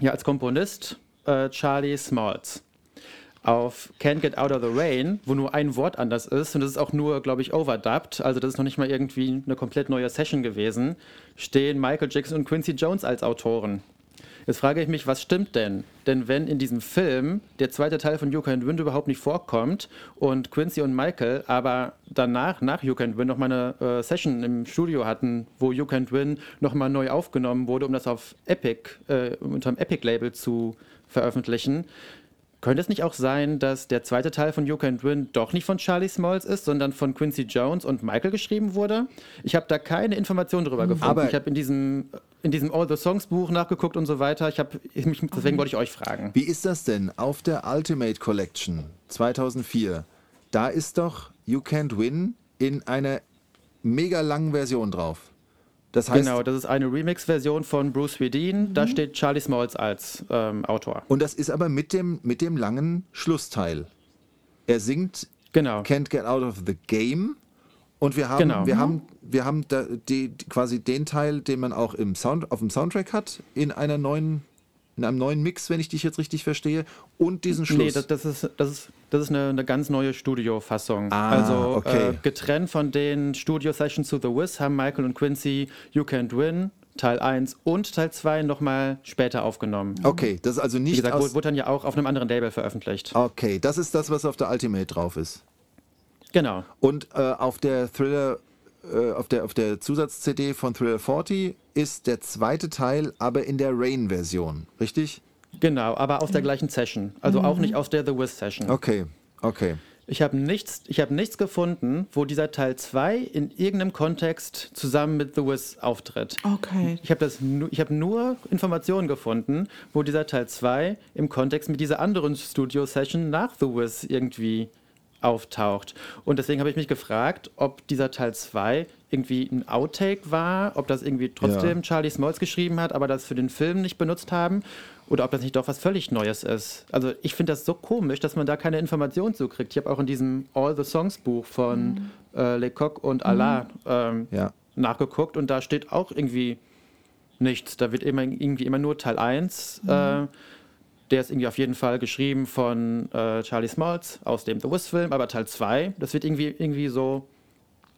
ja als Komponist äh, Charlie Smalls. Auf Can't Get Out of the Rain, wo nur ein Wort anders ist, und das ist auch nur, glaube ich, overdubbed, also das ist noch nicht mal irgendwie eine komplett neue Session gewesen, stehen Michael Jackson und Quincy Jones als Autoren. Jetzt frage ich mich, was stimmt denn? Denn wenn in diesem Film der zweite Teil von You Can Win überhaupt nicht vorkommt und Quincy und Michael aber danach, nach You Can Win, nochmal eine äh, Session im Studio hatten, wo You Can Win nochmal neu aufgenommen wurde, um das auf Epic, äh, unter dem Epic-Label zu veröffentlichen, könnte es nicht auch sein, dass der zweite Teil von You Can Win doch nicht von Charlie Smalls ist, sondern von Quincy Jones und Michael geschrieben wurde? Ich habe da keine Informationen drüber gefunden. Aber ich habe in diesem, in diesem All the Songs Buch nachgeguckt und so weiter. Ich habe, deswegen wollte ich euch fragen. Wie ist das denn auf der Ultimate Collection 2004? Da ist doch You Can't Win in einer mega langen Version drauf. Das heißt, genau, das ist eine Remix-Version von Bruce Wedin. Da steht Charlie Smalls als ähm, Autor. und das ist aber mit dem, mit dem langen Schlussteil. Er singt Genau. Can't Get Out of the Game. Und wir haben, Genau. wir haben, wir haben da die, quasi den Teil, den man auch im Sound, auf dem Soundtrack hat, in einer neuen, in einem neuen Mix, wenn ich dich jetzt richtig verstehe, und diesen Schluss. Nee, das, das, ist, das, ist, das ist eine, eine ganz neue Studiofassung. Ah, also okay. äh, getrennt von den Studio-Sessions to The Wiz haben Michael und Quincy You Can't Win, Teil 1 und Teil 2 nochmal später aufgenommen. okay, das ist also Wie nicht gesagt, aus, wurde, wurde dann ja auch auf einem anderen Label veröffentlicht. Okay, das ist das, was auf der Ultimate drauf ist. Genau. Und äh, auf der Thriller, äh, auf der, auf der Zusatz-CD von Thriller 40 ist der zweite Teil aber in der Rain-Version, richtig? Genau, aber aus der gleichen Session. Also auch nicht aus der The Wiz Session. Okay, okay. Ich habe nichts, ich hab nichts gefunden, wo dieser Teil 2 in irgendeinem Kontext zusammen mit The Wiz auftritt. Okay. Ich habe das nu- ich habe nur Informationen gefunden, wo dieser Teil 2 im Kontext mit dieser anderen Studio-Session nach The Wiz irgendwie auftaucht. Und deswegen habe ich mich gefragt, ob dieser Teil 2 irgendwie ein Outtake war, ob das irgendwie trotzdem Ja. Charlie Smalls geschrieben hat, aber das für den Film nicht benutzt haben, oder ob das nicht doch was völlig Neues ist. Also ich finde das so komisch, dass man da keine Informationen zu kriegt. Ich habe auch in diesem All the Songs Buch von äh, Lecoq und Allah ähm, Ja. nachgeguckt und da steht auch irgendwie nichts. Da wird immer, irgendwie immer nur Teil 1. Äh, der ist irgendwie auf jeden Fall geschrieben von äh, Charlie Smalls aus dem The Wiz-Film, aber Teil 2, das wird irgendwie, irgendwie so,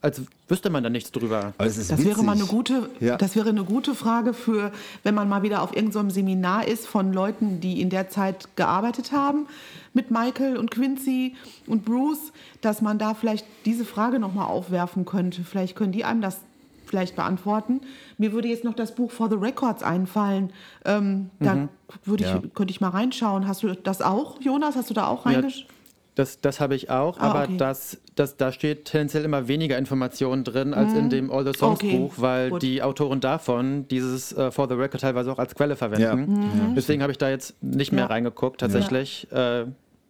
als wüsste man da nichts drüber. Das witzig. wäre mal eine gute, Ja. das wäre eine gute Frage für, wenn man mal wieder auf irgendeinem Seminar ist von Leuten, die in der Zeit gearbeitet haben mit Michael und Quincy und Bruce, dass man da vielleicht diese Frage noch mal aufwerfen könnte. Vielleicht können die einem das vielleicht beantworten. Mir würde jetzt noch das Buch For the Records einfallen. Ähm, da würde ich, Ja. könnte ich mal reinschauen. Hast du das auch, Jonas? Hast du da auch Ja, reingeschaut? Das, das habe ich auch, Ah, aber okay. das, das, da steht tendenziell immer weniger Informationen drin als in dem All the Songs Mhm. Okay, Buch, weil gut. die Autoren davon dieses äh, For the Record teilweise auch als Quelle verwenden. Ja. Mhm. Deswegen habe ich da jetzt nicht mehr Ja. reingeguckt, tatsächlich. Äh,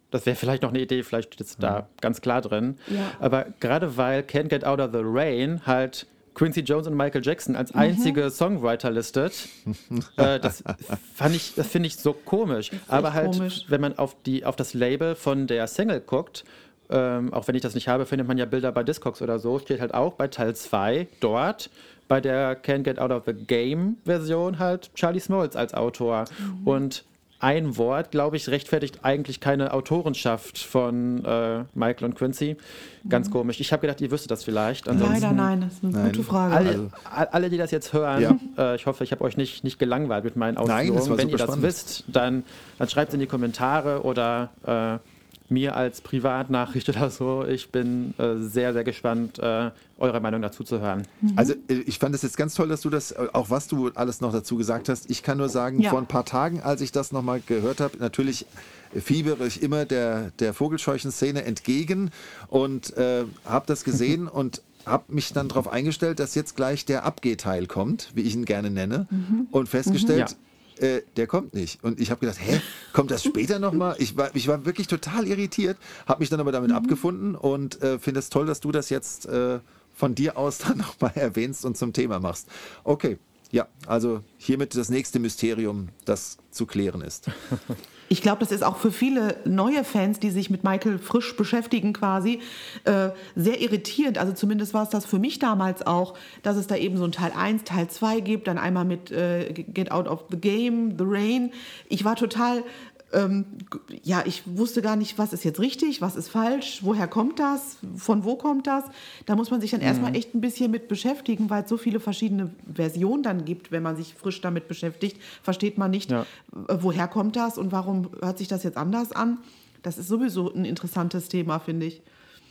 das wäre vielleicht noch eine Idee, vielleicht steht es da ganz klar drin. Ja. Aber gerade weil Can't Get Out of the Rain halt Quincy Jones und Michael Jackson Mhm. als einzige Songwriter listet, äh, das fand ich, das finde ich so komisch. Aber halt, komisch. wenn man auf, die, auf das Label von der Single guckt, ähm, auch wenn ich das nicht habe, findet man ja Bilder bei Discogs oder so, steht halt auch bei Teil 2 dort bei der Can't Get Out of the Game Version halt Charlie Smalls als Autor. Mhm. Und ein Wort, glaube ich, rechtfertigt eigentlich keine Autorenschaft von äh, Michael und Quincy. Ganz komisch. Ich habe gedacht, ihr wüsstet das vielleicht. Ansonsten Mhm. Leider nein, das ist eine Nein. gute Frage. alle, Also- all- alle, die das jetzt hören, Ja. äh, ich hoffe, ich habe euch nicht, nicht gelangweilt mit meinen Nein, das Ausführungen. war Wenn ihr das spannend. wisst, dann, dann schreibt es in die Kommentare oder äh, mir als Privatnachricht oder so. Ich bin äh, sehr, sehr gespannt, äh, eure Meinung dazu zu hören. Also äh, ich fand es jetzt ganz toll, dass du das, äh, auch was du alles noch dazu gesagt hast. Ich kann nur sagen, Ja. vor ein paar Tagen, als ich das nochmal gehört habe, natürlich fiebere ich immer der, der Vogelscheuchen-Szene entgegen und äh, habe das gesehen und habe mich dann darauf eingestellt, dass jetzt gleich der Abgehteil kommt, wie ich ihn gerne nenne, und festgestellt, äh, der kommt nicht. Und ich habe gedacht, hä, kommt das später nochmal? Ich war, ich war wirklich total irritiert, habe mich dann aber damit abgefunden und äh, finde es toll, dass du das jetzt äh, von dir aus dann nochmal erwähnst und zum Thema machst. Okay, ja, also hiermit das nächste Mysterium, das zu klären ist. Ich glaube, das ist auch für viele neue Fans, die sich mit Michael frisch beschäftigen quasi, äh, sehr irritierend. Also zumindest war es das für mich damals auch, dass es da eben so ein Teil 1, Teil 2 gibt, dann einmal mit äh, Get Out of the Game, The Rain. Ich war total ähm, ja, ich wusste gar nicht, was ist jetzt richtig, was ist falsch, woher kommt das, von wo kommt das. Da muss man sich dann erstmal echt ein bisschen mit beschäftigen, weil es so viele verschiedene Versionen dann gibt, wenn man sich frisch damit beschäftigt, versteht man nicht, Ja. äh, woher kommt das und warum hört sich das jetzt anders an. Das ist sowieso ein interessantes Thema, finde ich.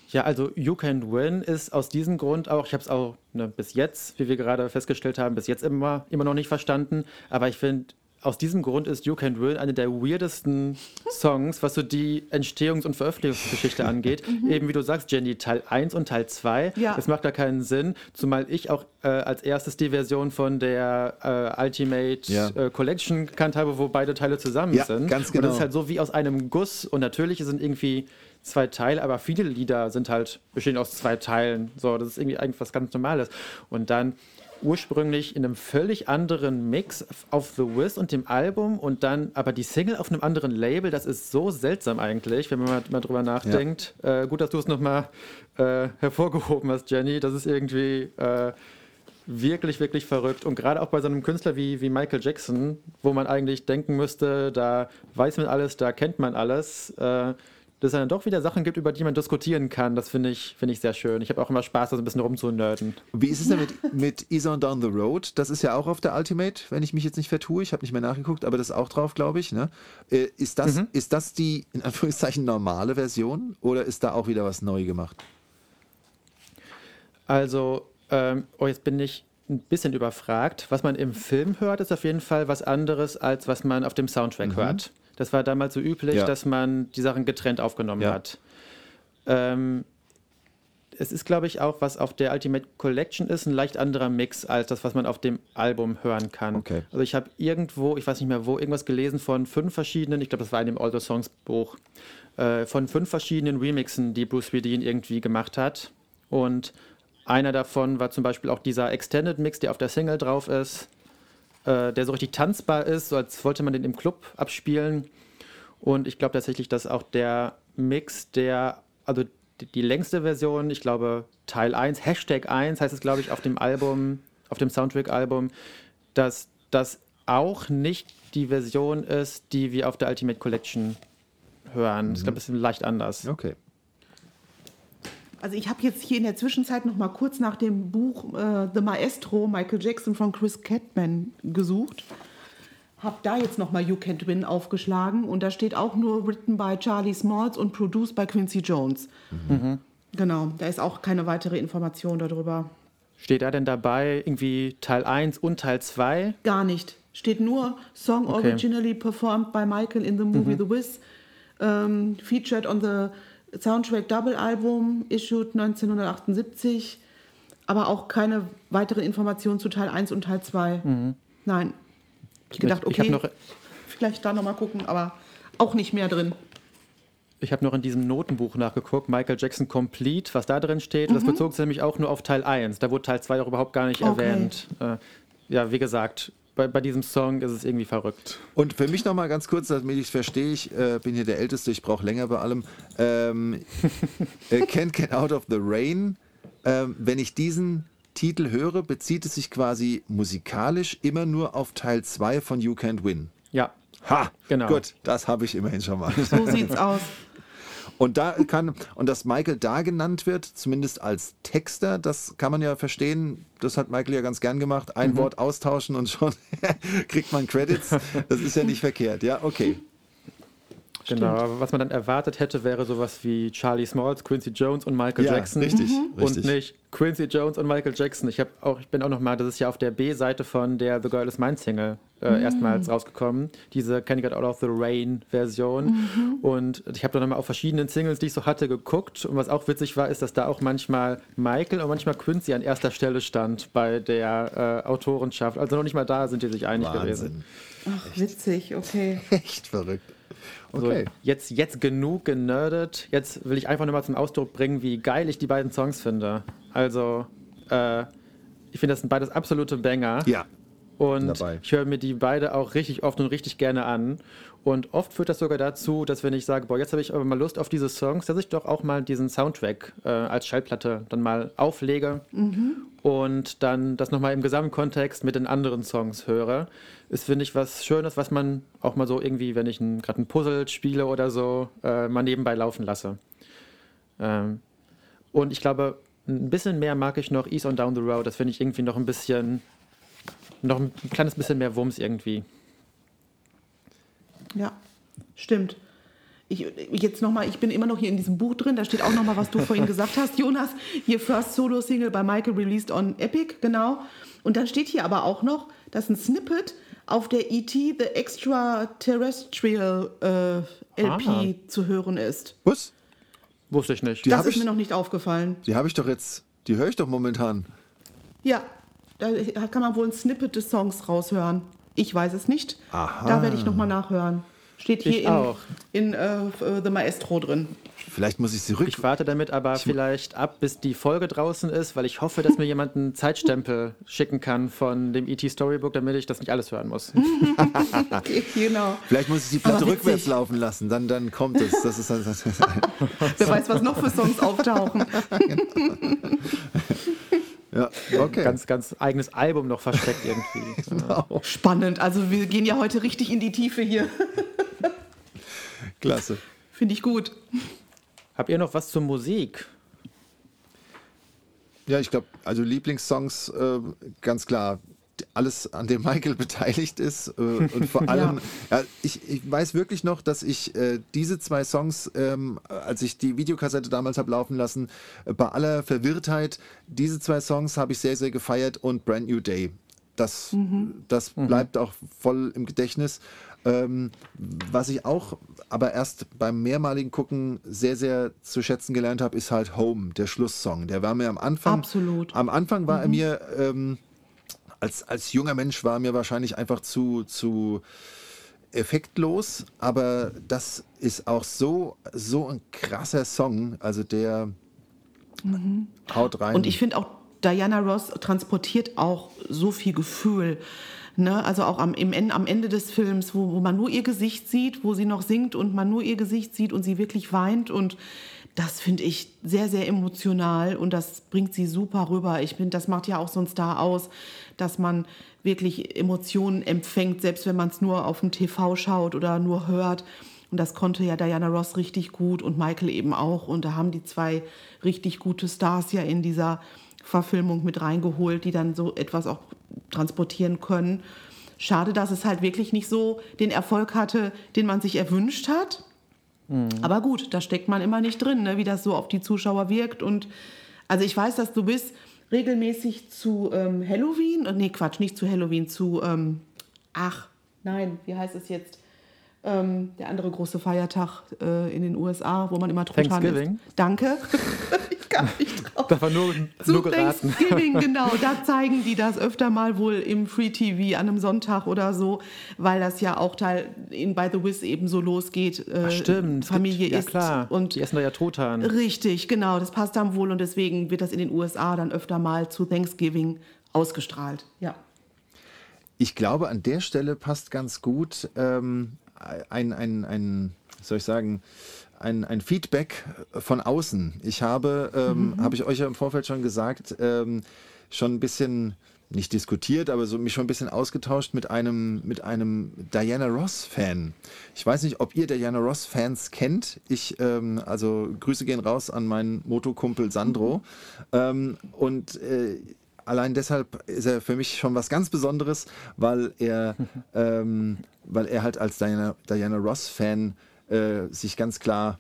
Ja, also You Can Win ist aus diesem Grund auch, ich habe es auch ne, bis jetzt, wie wir gerade festgestellt haben, bis jetzt immer, immer noch nicht verstanden, aber ich finde, aus diesem Grund ist You Can Win eine der weirdesten Songs, was so die Entstehungs- und Veröffentlichungsgeschichte angeht. Eben wie du sagst, Jenny, Teil 1 und Teil 2. Ja. Das macht da keinen Sinn, zumal ich auch äh, als erstes die Version von der äh, Ultimate Ja. äh, Collection gekannt habe, wo beide Teile zusammen Ja, sind. ganz Und das genau. ist halt so wie aus einem Guss. Und natürlich sind irgendwie zwei Teile, aber viele Lieder sind halt bestehen aus zwei Teilen. So, das ist irgendwie eigentlich was ganz Normales. Und dann ursprünglich in einem völlig anderen Mix auf The Wiz und dem Album und dann aber die Single auf einem anderen Label. Das ist so seltsam eigentlich, wenn man mal, mal drüber nachdenkt. Äh, gut, dass du es nochmal äh, hervorgehoben hast, Jenny. Das ist irgendwie äh, wirklich, wirklich verrückt. Und gerade auch bei so einem Künstler wie, wie Michael Jackson, wo man eigentlich denken müsste, da weiß man alles, da kennt man alles, äh, dass es dann doch wieder Sachen gibt, über die man diskutieren kann. Das finde ich, finde ich sehr schön. Ich habe auch immer Spaß, da so ein bisschen rumzunörden. Wie ist es denn mit, mit Ease on Down the Road? Das ist ja auch auf der Ultimate, wenn ich mich jetzt nicht vertue. Ich habe nicht mehr nachgeguckt, aber das ist auch drauf, glaube ich. Ne? Äh, ist, das, Mhm. ist das die, in Anführungszeichen, normale Version oder ist da auch wieder was neu gemacht? Also, ähm, oh, jetzt bin ich ein bisschen überfragt. Was man im Film hört, ist auf jeden Fall was anderes, als was man auf dem Soundtrack hört. Das war damals so üblich, Ja. dass man die Sachen getrennt aufgenommen Ja. hat. Ähm, es ist, glaube ich, auch, was auf der Ultimate Collection ist, ein leicht anderer Mix als das, was man auf dem Album hören kann. Okay. Also ich habe irgendwo, ich weiß nicht mehr wo, irgendwas gelesen von fünf verschiedenen, ich glaube, das war in dem All the Songs Buch, äh, von fünf verschiedenen Remixen, die Bruce Swedien irgendwie gemacht hat. Und einer davon war zum Beispiel auch dieser Extended Mix, der auf der Single drauf ist, äh, der so richtig tanzbar ist, so als wollte man den im Club abspielen. Und ich glaube tatsächlich, dass auch der Mix, der, also die, die längste Version, ich glaube Teil 1, Hashtag 1 heißt es, glaube ich, auf dem Album, auf dem Soundtrack-Album, dass das auch nicht die Version ist, die wir auf der Ultimate Collection hören. Ich glaube, das ist leicht anders. Okay. Also ich habe jetzt hier in der Zwischenzeit noch mal kurz nach dem Buch äh, The Maestro, Michael Jackson von Chris Catman gesucht. Habe da jetzt noch mal You Can't Win aufgeschlagen und da steht auch nur written by Charlie Smalls und produced by Quincy Jones. Genau, da ist auch keine weitere Information darüber. Steht da denn dabei irgendwie Teil 1 und Teil 2? Gar nicht. Steht nur Song Okay. originally performed by Michael in the movie The Wiz, ähm, featured on the Soundtrack Double Album, issued 1978, aber auch keine weitere Information zu Teil 1 und Teil 2. Nein. Ich gedacht, Ich okay, noch- vielleicht da nochmal gucken, aber auch nicht mehr drin. Ich habe noch in diesem Notenbuch nachgeguckt, Michael Jackson Complete, was da drin steht. Das bezog sich nämlich auch nur auf Teil 1. Da wurde Teil 2 auch überhaupt gar nicht Okay. erwähnt. Äh, ja, wie gesagt, bei, bei diesem Song ist es irgendwie verrückt. Und für mich nochmal ganz kurz, damit ich es verstehe, ich äh, bin hier der Älteste, ich brauche länger bei allem. Ähm, äh, Can't Get Out of the Rain. Ähm, wenn ich diesen Titel höre, bezieht es sich quasi musikalisch immer nur auf Teil 2 von You Can't Win. Ja, Ha! Genau. Gut, das habe ich immerhin schon mal. So sieht's aus. Und da kann, und dass Michael da genannt wird, zumindest als Texter, das kann man ja verstehen. Das hat Michael ja ganz gern gemacht. Ein Wort austauschen und schon kriegt man Credits. Das ist ja nicht verkehrt. Ja, okay. Genau. Aber Was man dann erwartet hätte, wäre sowas wie Charlie Smalls, Quincy Jones und Michael Ja, Jackson. richtig, Und richtig. nicht Quincy Jones und Michael Jackson. Ich, auch, ich bin auch noch mal, das ist ja auf der B-Seite von der The Girl Is Mine Single äh, erstmals rausgekommen. Diese Can You Get Out of the Rain Version. Und ich habe dann noch mal auf verschiedenen Singles, die ich so hatte, geguckt. Und was auch witzig war, ist, dass da auch manchmal Michael und manchmal Quincy an erster Stelle stand bei der äh, Autorenschaft. Also noch nicht mal da sind die sich einig gewesen. Wahnsinn. Ach, witzig, okay. Echt verrückt. Okay. So, jetzt, jetzt genug generdet. Jetzt will ich einfach nur mal zum Ausdruck bringen, wie geil ich die beiden Songs finde. Also, äh, ich finde, das sind beides absolute Banger. Ja. Und dabei. ich höre mir die beide auch richtig oft und richtig gerne an. Und oft führt das sogar dazu, dass wenn ich sage, boah, jetzt habe ich aber mal Lust auf diese Songs, dass ich doch auch mal diesen Soundtrack äh, als Schallplatte dann mal auflege und dann das nochmal im Gesamtkontext mit den anderen Songs höre. Ist, finde ich, was Schönes, was man auch mal so irgendwie, wenn ich gerade ein Puzzle spiele oder so, äh, mal nebenbei laufen lasse. Ähm, und ich glaube, ein bisschen mehr mag ich noch Ease on Down the Road. Das finde ich irgendwie noch ein bisschen, noch ein kleines bisschen mehr Wumms irgendwie. Ja, stimmt. Ich, jetzt nochmal, ich bin immer noch hier in diesem Buch drin, da steht auch nochmal, was du vorhin gesagt hast, Jonas. Hier First Solo Single bei Michael released on Epic, genau. Und dann steht hier aber auch noch, dass ein Snippet auf der E.T. The Extraterrestrial äh, LP Ah. zu hören ist. Was? Wusste ich nicht. Die das hab ist ich- mir noch nicht aufgefallen. Die habe ich doch jetzt, die höre ich doch momentan. Ja, da kann man wohl ein Snippet des Songs raushören. Ich weiß es nicht. Aha. Da werde ich nochmal nachhören. Steht hier Ich in, auch. in äh, The Maestro drin. Vielleicht muss ich sie rück. Ich warte damit aber vielleicht ab, bis die Folge draußen ist, weil ich hoffe, dass mir jemand einen Zeitstempel schicken kann von dem ET Storybook, damit ich das nicht alles hören muss. Genau. Vielleicht muss ich die Platte rückwärts laufen lassen, dann, dann kommt es. Das ist, das ist, Wer weiß, was noch für Songs auftauchen. ja, okay. Ganz, ganz eigenes Album noch versteckt irgendwie. Ja. Spannend. Also wir gehen ja heute richtig in die Tiefe hier. Klasse. Finde ich gut. Habt ihr noch was zur Musik? Ja, ich glaube, also Lieblingssongs, äh, ganz klar, alles, an dem Michael beteiligt ist. Äh, und vor allem, ja. ich, ich weiß wirklich noch, dass ich äh, diese zwei Songs, ähm, als ich die Videokassette damals habe laufen lassen, äh, bei aller Verwirrtheit, diese zwei Songs habe ich sehr, sehr gefeiert und Brand New Day. Das, das bleibt auch voll im Gedächtnis. Ähm, was ich auch aber erst beim mehrmaligen Gucken sehr, sehr zu schätzen gelernt habe, ist halt Home, der Schlusssong. Der war mir am Anfang. Absolut. Am Anfang war er mir, ähm, als, als junger Mensch war mir wahrscheinlich einfach zu, zu effektlos, aber das ist auch so, so ein krasser Song. Also der haut rein. Und ich finde auch, Diana Ross transportiert auch so viel Gefühl. Ne? Also auch am, im, am Ende des Films, wo, wo man nur ihr Gesicht sieht, wo sie noch singt und man nur ihr Gesicht sieht und sie wirklich weint. Und das finde ich sehr, sehr emotional und das bringt sie super rüber. Ich finde, das macht ja auch so ein Star aus, dass man wirklich Emotionen empfängt, selbst wenn man es nur auf dem TV schaut oder nur hört. Und das konnte ja Diana Ross richtig gut und Michael eben auch. Und da haben die zwei richtig gute Stars ja in dieser Verfilmung mit reingeholt, die dann so etwas auch transportieren können. Schade, dass es halt wirklich nicht so den Erfolg hatte, den man sich erwünscht hat. Aber gut, da steckt man immer nicht drin, ne, wie das so auf die Zuschauer wirkt. Und also ich weiß, dass du bist regelmäßig zu ähm, Halloween, äh, nee, Quatsch, nicht zu Halloween, zu, ähm, ach, nein, wie heißt es jetzt? Ähm, der andere große Feiertag äh, in den USA, wo man immer Truthahn Thanksgiving? isst. Danke. ich kam nicht drauf. Das war nur, Zu nur geraten. Thanksgiving, genau. Da zeigen die das öfter mal wohl im Free TV an einem Sonntag oder so, weil das ja auch Teil in By the Wiz eben so losgeht. Äh, Stimmt. es Familie gibt, ja isst klar. und die essen da ja Truthahn. Richtig, genau. Das passt dann wohl und deswegen wird das in den USA dann öfter mal zu Thanksgiving ausgestrahlt. Ja. Ich glaube, an der Stelle passt ganz gut ähm, ein, ein, ein, soll ich sagen, ein, ein Feedback von außen. Ich habe, ähm, habe ich euch ja im Vorfeld schon gesagt, ähm, schon ein bisschen nicht diskutiert, aber so mich schon ein bisschen ausgetauscht mit einem, mit einem Diana Ross-Fan. Ich weiß nicht, ob ihr Diana Ross-Fans kennt. Ich, ähm, also Grüße gehen raus an meinen Motokumpel Sandro. Ähm, und äh, allein deshalb ist er für mich schon was ganz Besonderes, weil er, ähm, weil er halt als Diana, Diana Ross-Fan äh, sich ganz klar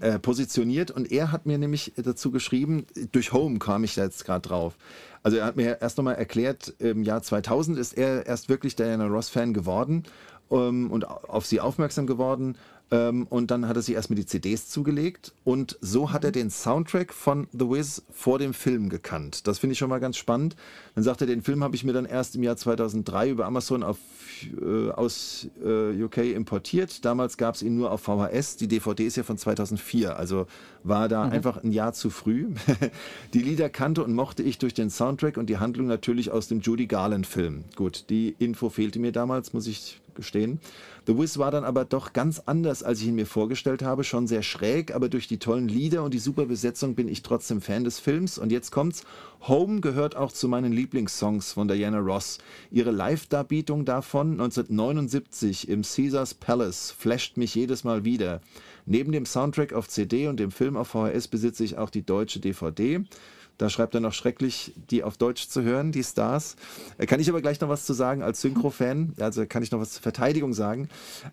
äh, positioniert und er hat mir nämlich dazu geschrieben, durch Home kam ich da jetzt gerade drauf. Also er hat mir erst nochmal erklärt, im Jahr 2000 ist er erst wirklich Diana Ross-Fan geworden ähm, und auf sie aufmerksam geworden, und dann hat er sich erstmal die CDs zugelegt und so hat er den Soundtrack von The Wiz vor dem Film gekannt. Das finde ich schon mal ganz spannend. Dann sagt er, den Film habe ich mir dann erst im Jahr 2003 über Amazon auf, äh, aus äh, UK importiert. Damals gab es ihn nur auf VHS. Die DVD ist ja von 2004, also war da einfach ein Jahr zu früh. die Lieder kannte und mochte ich durch den Soundtrack und die Handlung natürlich aus dem Judy Garland Film. Gut, die Info fehlte mir damals, muss ich gestehen. The Wiz war dann aber doch ganz anders, als ich ihn mir vorgestellt habe. Schon sehr schräg, aber durch die tollen Lieder und die super Besetzung bin ich trotzdem Fan des Films. Und jetzt kommt's. Home gehört auch zu meinen Lieblingssongs von Diana Ross. Ihre Live-Darbietung davon 1979 im Caesars Palace flasht mich jedes Mal wieder. Neben dem Soundtrack auf CD und dem Film auf VHS besitze ich auch die deutsche DVD. Da schreibt er noch schrecklich, die auf Deutsch zu hören, die Stars. Äh, kann ich aber gleich noch was zu sagen als Synchro-Fan. Also kann ich noch was zur Verteidigung sagen.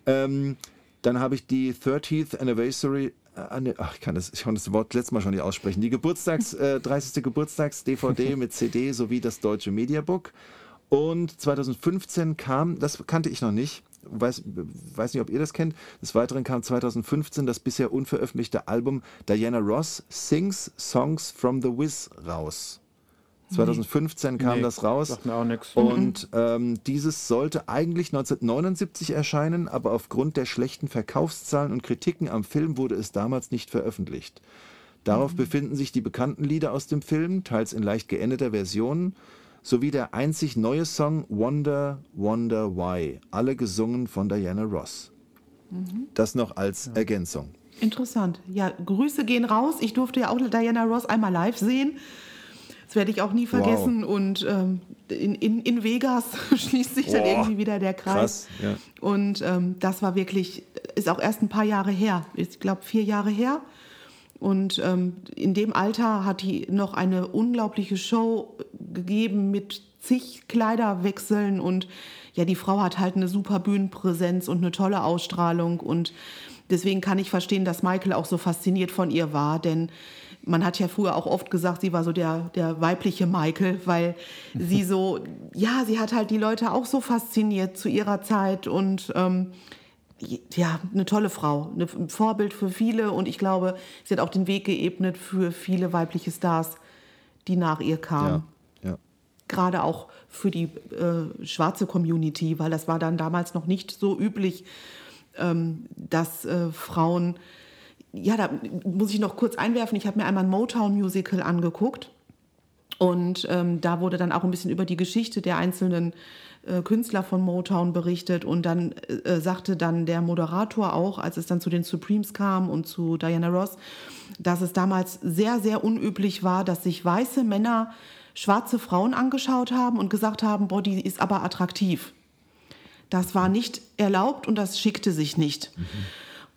Ähm, dann habe ich die 30th Anniversary äh, ach, ich kann das, ich kann das Wort letztes Mal schon nicht aussprechen. Die Geburtstags, äh, 30. Geburtstags-DVD mit CD sowie das deutsche Mediabook. Und 2015 kam, das kannte ich noch nicht, weiß, weiß nicht, ob ihr das kennt. Des Weiteren kam 2015 das bisher unveröffentlichte Album Diana Ross Sings Songs from the Wiz raus. 2015 kam Nee, das raus. sagt mir auch nix. Und ähm, dieses sollte eigentlich 1979 erscheinen, aber aufgrund der schlechten Verkaufszahlen und Kritiken am Film wurde es damals nicht veröffentlicht. Darauf befinden sich die bekannten Lieder aus dem Film, teils in leicht geänderter Version, sowie der einzig neue Song Wonder, Wonder Why, alle gesungen von Diana Ross. Das noch als Ergänzung. Interessant. Ja, Grüße gehen raus. Ich durfte ja auch Diana Ross einmal live sehen. Das werde ich auch nie vergessen. Und ähm, in, in, in Vegas schließt sich dann irgendwie wieder der Kreis. krass, ja. Und ähm, das war wirklich, ist auch erst ein paar Jahre her. Ich glaube, vier Jahre her. Und ähm, in dem Alter hat die noch eine unglaubliche Show gegeben mit zig Kleiderwechseln. Und ja, die Frau hat halt eine super Bühnenpräsenz und eine tolle Ausstrahlung. Und deswegen kann ich verstehen, dass Michael auch so fasziniert von ihr war, denn man hat ja früher auch oft gesagt, sie war so der, der weibliche Michael, weil sie so, ja, sie hat halt die Leute auch so fasziniert zu ihrer Zeit. Und ähm, ja, eine tolle Frau, ein Vorbild für viele und ich glaube, sie hat auch den Weg geebnet für viele weibliche Stars, die nach ihr kamen. Ja, ja. Gerade auch für die äh, schwarze Community, weil das war dann damals noch nicht so üblich, ähm, dass äh, Frauen, ja, da muss ich noch kurz einwerfen, ich habe mir einmal ein Motown-Musical angeguckt. Und ähm, da wurde dann auch ein bisschen über die Geschichte der einzelnen äh, Künstler von Motown berichtet. Und dann äh, sagte dann der Moderator auch, als es dann zu den Supremes kam und zu Diana Ross, dass es damals sehr, sehr unüblich war, dass sich weiße Männer schwarze Frauen angeschaut haben und gesagt haben, boah, die ist aber attraktiv. Das war nicht erlaubt und das schickte sich nicht.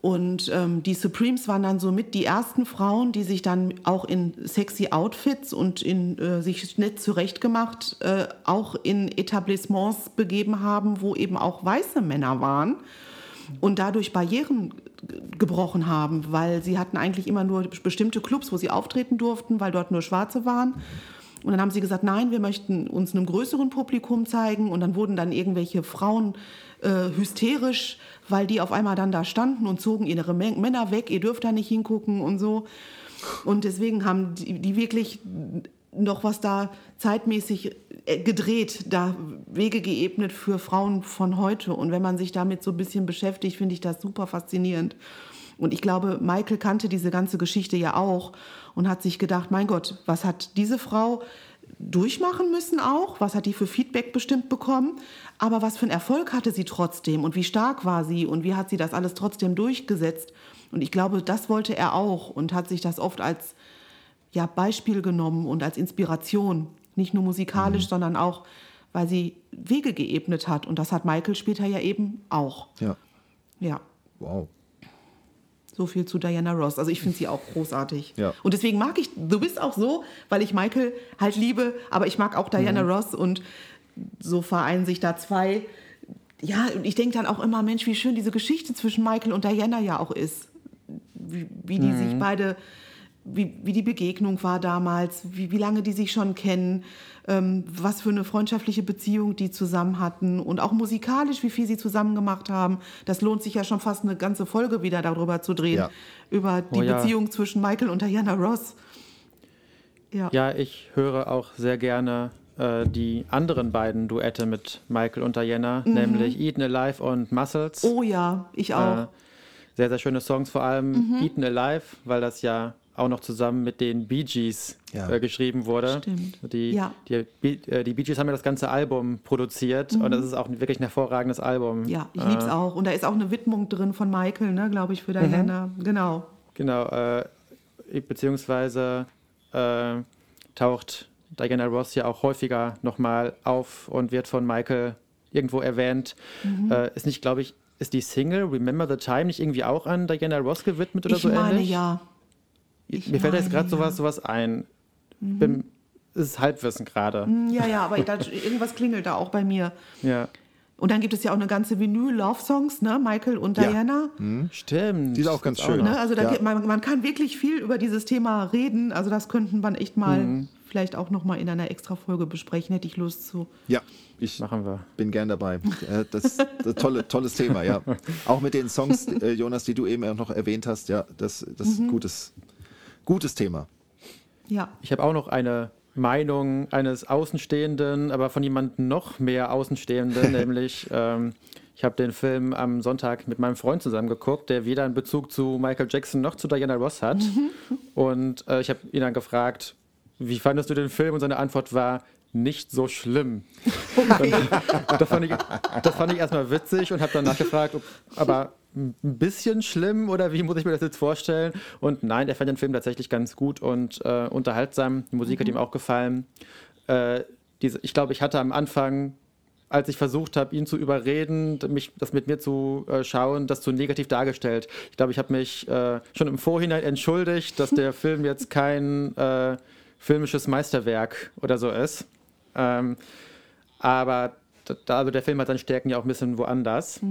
Und ähm, die Supremes waren dann somit die ersten Frauen, die sich dann auch in sexy Outfits und in äh, sich nett zurechtgemacht äh, auch in Etablissements begeben haben, wo eben auch weiße Männer waren und dadurch Barrieren gebrochen haben, weil sie hatten eigentlich immer nur bestimmte Clubs, wo sie auftreten durften, weil dort nur Schwarze waren. Und dann haben sie gesagt, nein, wir möchten uns einem größeren Publikum zeigen. Und dann wurden dann irgendwelche Frauen äh, hysterisch, weil die auf einmal dann da standen und zogen ihre Männer weg, ihr dürft da nicht hingucken und so. Und deswegen haben die, die wirklich noch was da zeitmäßig äh, gedreht, da Wege geebnet für Frauen von heute. Und wenn man sich damit so ein bisschen beschäftigt, finde ich das super faszinierend. Und ich glaube, Michael kannte diese ganze Geschichte ja auch und hat sich gedacht, mein Gott, was hat diese Frau durchmachen müssen auch? Was hat die für Feedback bestimmt bekommen? Aber was für einen Erfolg hatte sie trotzdem? Und wie stark war sie? Und wie hat sie das alles trotzdem durchgesetzt? Und ich glaube, das wollte er auch und hat sich das oft als ja, Beispiel genommen und als Inspiration. Nicht nur musikalisch, sondern auch, weil sie Wege geebnet hat. Und das hat Michael später ja eben auch. Ja. Ja. Wow. So viel zu Diana Ross. Also ich finde sie auch großartig. Ja. Und deswegen mag ich Du bist auch so, weil ich Michael halt liebe, aber ich mag auch Diana Ross und so vereinen sich da zwei. Ja, und ich denke dann auch immer, Mensch, wie schön diese Geschichte zwischen Michael und Diana ja auch ist. Wie, wie die sich beide wie, wie die Begegnung war damals, wie, wie lange die sich schon kennen, ähm, was für eine freundschaftliche Beziehung die zusammen hatten und auch musikalisch, wie viel sie zusammen gemacht haben. Das lohnt sich ja schon fast eine ganze Folge wieder darüber zu drehen, Ja. über die Oh ja. Beziehung zwischen Michael und Diana Ross. Ja. Ja, ich höre auch sehr gerne äh, die anderen beiden Duette mit Michael und Diana, nämlich Eaten Alive und Muscles. Mhm. Oh ja, ich auch. Äh, sehr, sehr schöne Songs, vor allem Mhm. Eaten Alive, weil das ja auch noch zusammen mit den Bee Gees Ja. äh, geschrieben wurde. Stimmt. Die, Ja. die, Bee- äh, die Bee Gees haben ja das ganze Album produziert und das ist auch wirklich ein hervorragendes Album. Mhm. Ja, ich Äh, lieb's auch. Und da ist auch eine Widmung drin von Michael, ne, glaube ich, für Diana. Genau. Genau, äh, beziehungsweise äh, taucht Diana Ross ja auch häufiger nochmal auf und wird von Michael irgendwo erwähnt. Mhm. Äh, ist nicht, glaube ich, ist die Single Remember the Time nicht irgendwie auch an Diana Ross gewidmet oder Ich so meine ähnlich? ja. Ich Mir fällt da jetzt gerade. Mhm. sowas, sowas ein. Bin, ist Halbwissen gerade. Hm, Ja, ja, aber da, irgendwas klingelt da auch bei mir. Ja. Und dann gibt es ja auch eine ganze Vinyl-Love-Songs, ne? Michael und Ja. Diana. Stimmt. Die ist auch ganz schön. noch. Ne? Also da Ja. geht, man, man kann wirklich viel über dieses Thema reden. Also das könnten wir echt mal Mhm. vielleicht auch noch mal in einer Extra-Folge besprechen. Hätte ich Lust zu. Ja, ich Machen wir. bin gern dabei. Äh, Das, das tolle, tolles Thema, ja. Auch mit den Songs, äh, Jonas, die du eben auch noch erwähnt hast, ja, das, das ist ein gutes, gutes Thema. Ja. Ich habe auch noch eine Meinung eines Außenstehenden, aber von jemandem noch mehr Außenstehenden, nämlich ähm, ich habe den Film am Sonntag mit meinem Freund zusammen geguckt, der weder einen Bezug zu Michael Jackson noch zu Diana Ross hat. Und äh, ich habe ihn dann gefragt, wie fandest du den Film? Und seine Antwort war, nicht so schlimm. Und das, fand ich, das fand ich erstmal witzig und habe dann nachgefragt, ob, aber ein bisschen schlimm oder wie muss ich mir das jetzt vorstellen? Und nein, er fand den Film tatsächlich ganz gut und äh, unterhaltsam. Die Musik hat ihm auch gefallen. Äh, diese, ich glaube, ich hatte am Anfang, als ich versucht habe, ihn zu überreden, mich, das mit mir zu äh, schauen, das zu negativ dargestellt. Ich glaube, ich habe mich äh, schon im Vorhinein entschuldigt, dass der Film jetzt kein äh, filmisches Meisterwerk oder so ist. Ähm, aber da, also der Film hat seine Stärken ja auch ein bisschen woanders.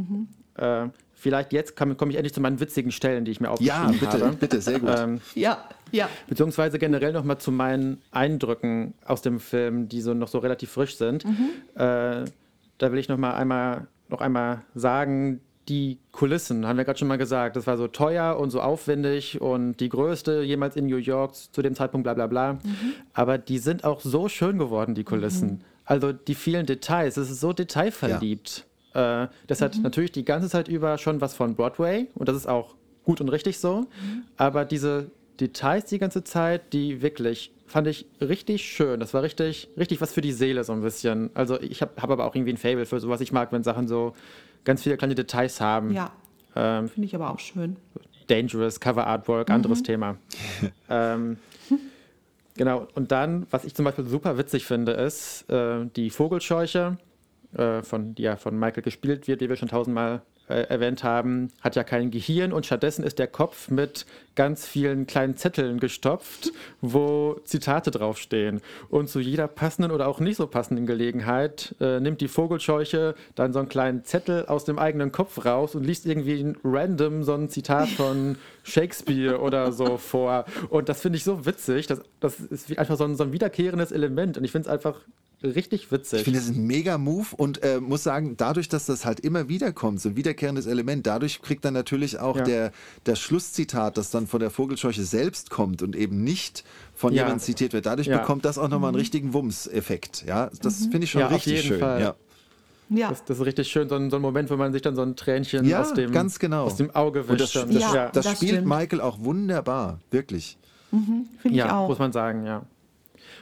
Äh, vielleicht jetzt komme komm ich endlich zu meinen witzigen Stellen, die ich mir Ja, aufgeschrieben bitte, habe. bitte, sehr gut. Ähm, Ja, ja. beziehungsweise generell noch mal zu meinen Eindrücken aus dem Film, die so noch so relativ frisch sind. Äh, da will ich noch mal einmal noch einmal sagen, die Kulissen, haben wir gerade schon mal gesagt, das war so teuer und so aufwendig und die größte jemals in New York zu dem Zeitpunkt, bla bla bla. Aber die sind auch so schön geworden, die Kulissen. Also die vielen Details, es ist so detailverliebt. Äh, das hat natürlich die ganze Zeit über schon was von Broadway und das ist auch gut und richtig so. Aber diese Details die ganze Zeit, die wirklich fand ich richtig schön. Das war richtig, richtig was für die Seele so ein bisschen. Also ich habe hab aber auch irgendwie ein Fable für sowas. Ich mag, wenn Sachen so ganz viele kleine Details haben. Ja, Ähm, finde ich aber auch schön. Dangerous, Cover Artwork, anderes Thema. ähm, genau, und dann, was ich zum Beispiel super witzig finde, ist äh, die Vogelscheuche, äh, von, die ja von Michael gespielt wird, die wir schon tausendmal äh, erwähnt haben, hat ja kein Gehirn und stattdessen ist der Kopf mit ganz vielen kleinen Zetteln gestopft, wo Zitate draufstehen. Und zu jeder passenden oder auch nicht so passenden Gelegenheit äh, nimmt die Vogelscheuche dann so einen kleinen Zettel aus dem eigenen Kopf raus und liest irgendwie ein random so ein Zitat von Shakespeare oder so vor. Und das finde ich so witzig. Das, das ist einfach so ein, so ein wiederkehrendes Element. Und ich finde es einfach richtig witzig. Ich finde, das ist ein mega Move und äh, muss sagen, dadurch, dass das halt immer wieder kommt, so ein wiederkehrendes Element, dadurch kriegt dann natürlich auch Ja. der, das Schlusszitat, das dann von der Vogelscheuche selbst kommt und eben nicht von Ja. jemandem zitiert wird, dadurch Ja. bekommt das auch nochmal einen richtigen Wumms-Effekt. Ja, das finde ich schon Ja, auf richtig jeden schön. Fall. Ja. Ja, Das, das ist richtig schön, so ein, so ein Moment, wo man sich dann so ein Tränchen Ja, aus, dem, ganz genau. aus dem Auge Und das, wischt. das, Und- Ja, das, das spielt stimmt. Michael auch wunderbar, wirklich. finde ich ja, auch. muss man sagen, ja.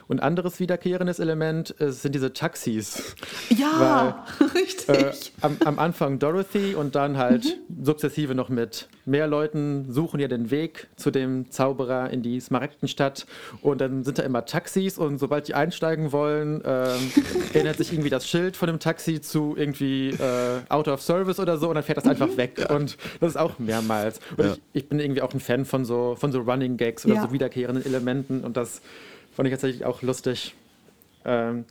Und anderes wiederkehrendes Element äh, sind diese Taxis. ja, Äh, richtig. am, am Anfang Dorothy und dann halt sukzessive noch mit mehr Leuten suchen ja den Weg zu dem Zauberer in die Smaragdenstadt und dann sind da immer Taxis und sobald die einsteigen wollen, ähm, ändert sich irgendwie das Schild von dem Taxi zu irgendwie äh, out of service oder so und dann fährt das einfach weg und das ist auch mehrmals. Und Ja. ich, ich bin irgendwie auch ein Fan von so, von so Running Gags oder Ja. so wiederkehrenden Elementen und das fand ich tatsächlich auch lustig. Ähm,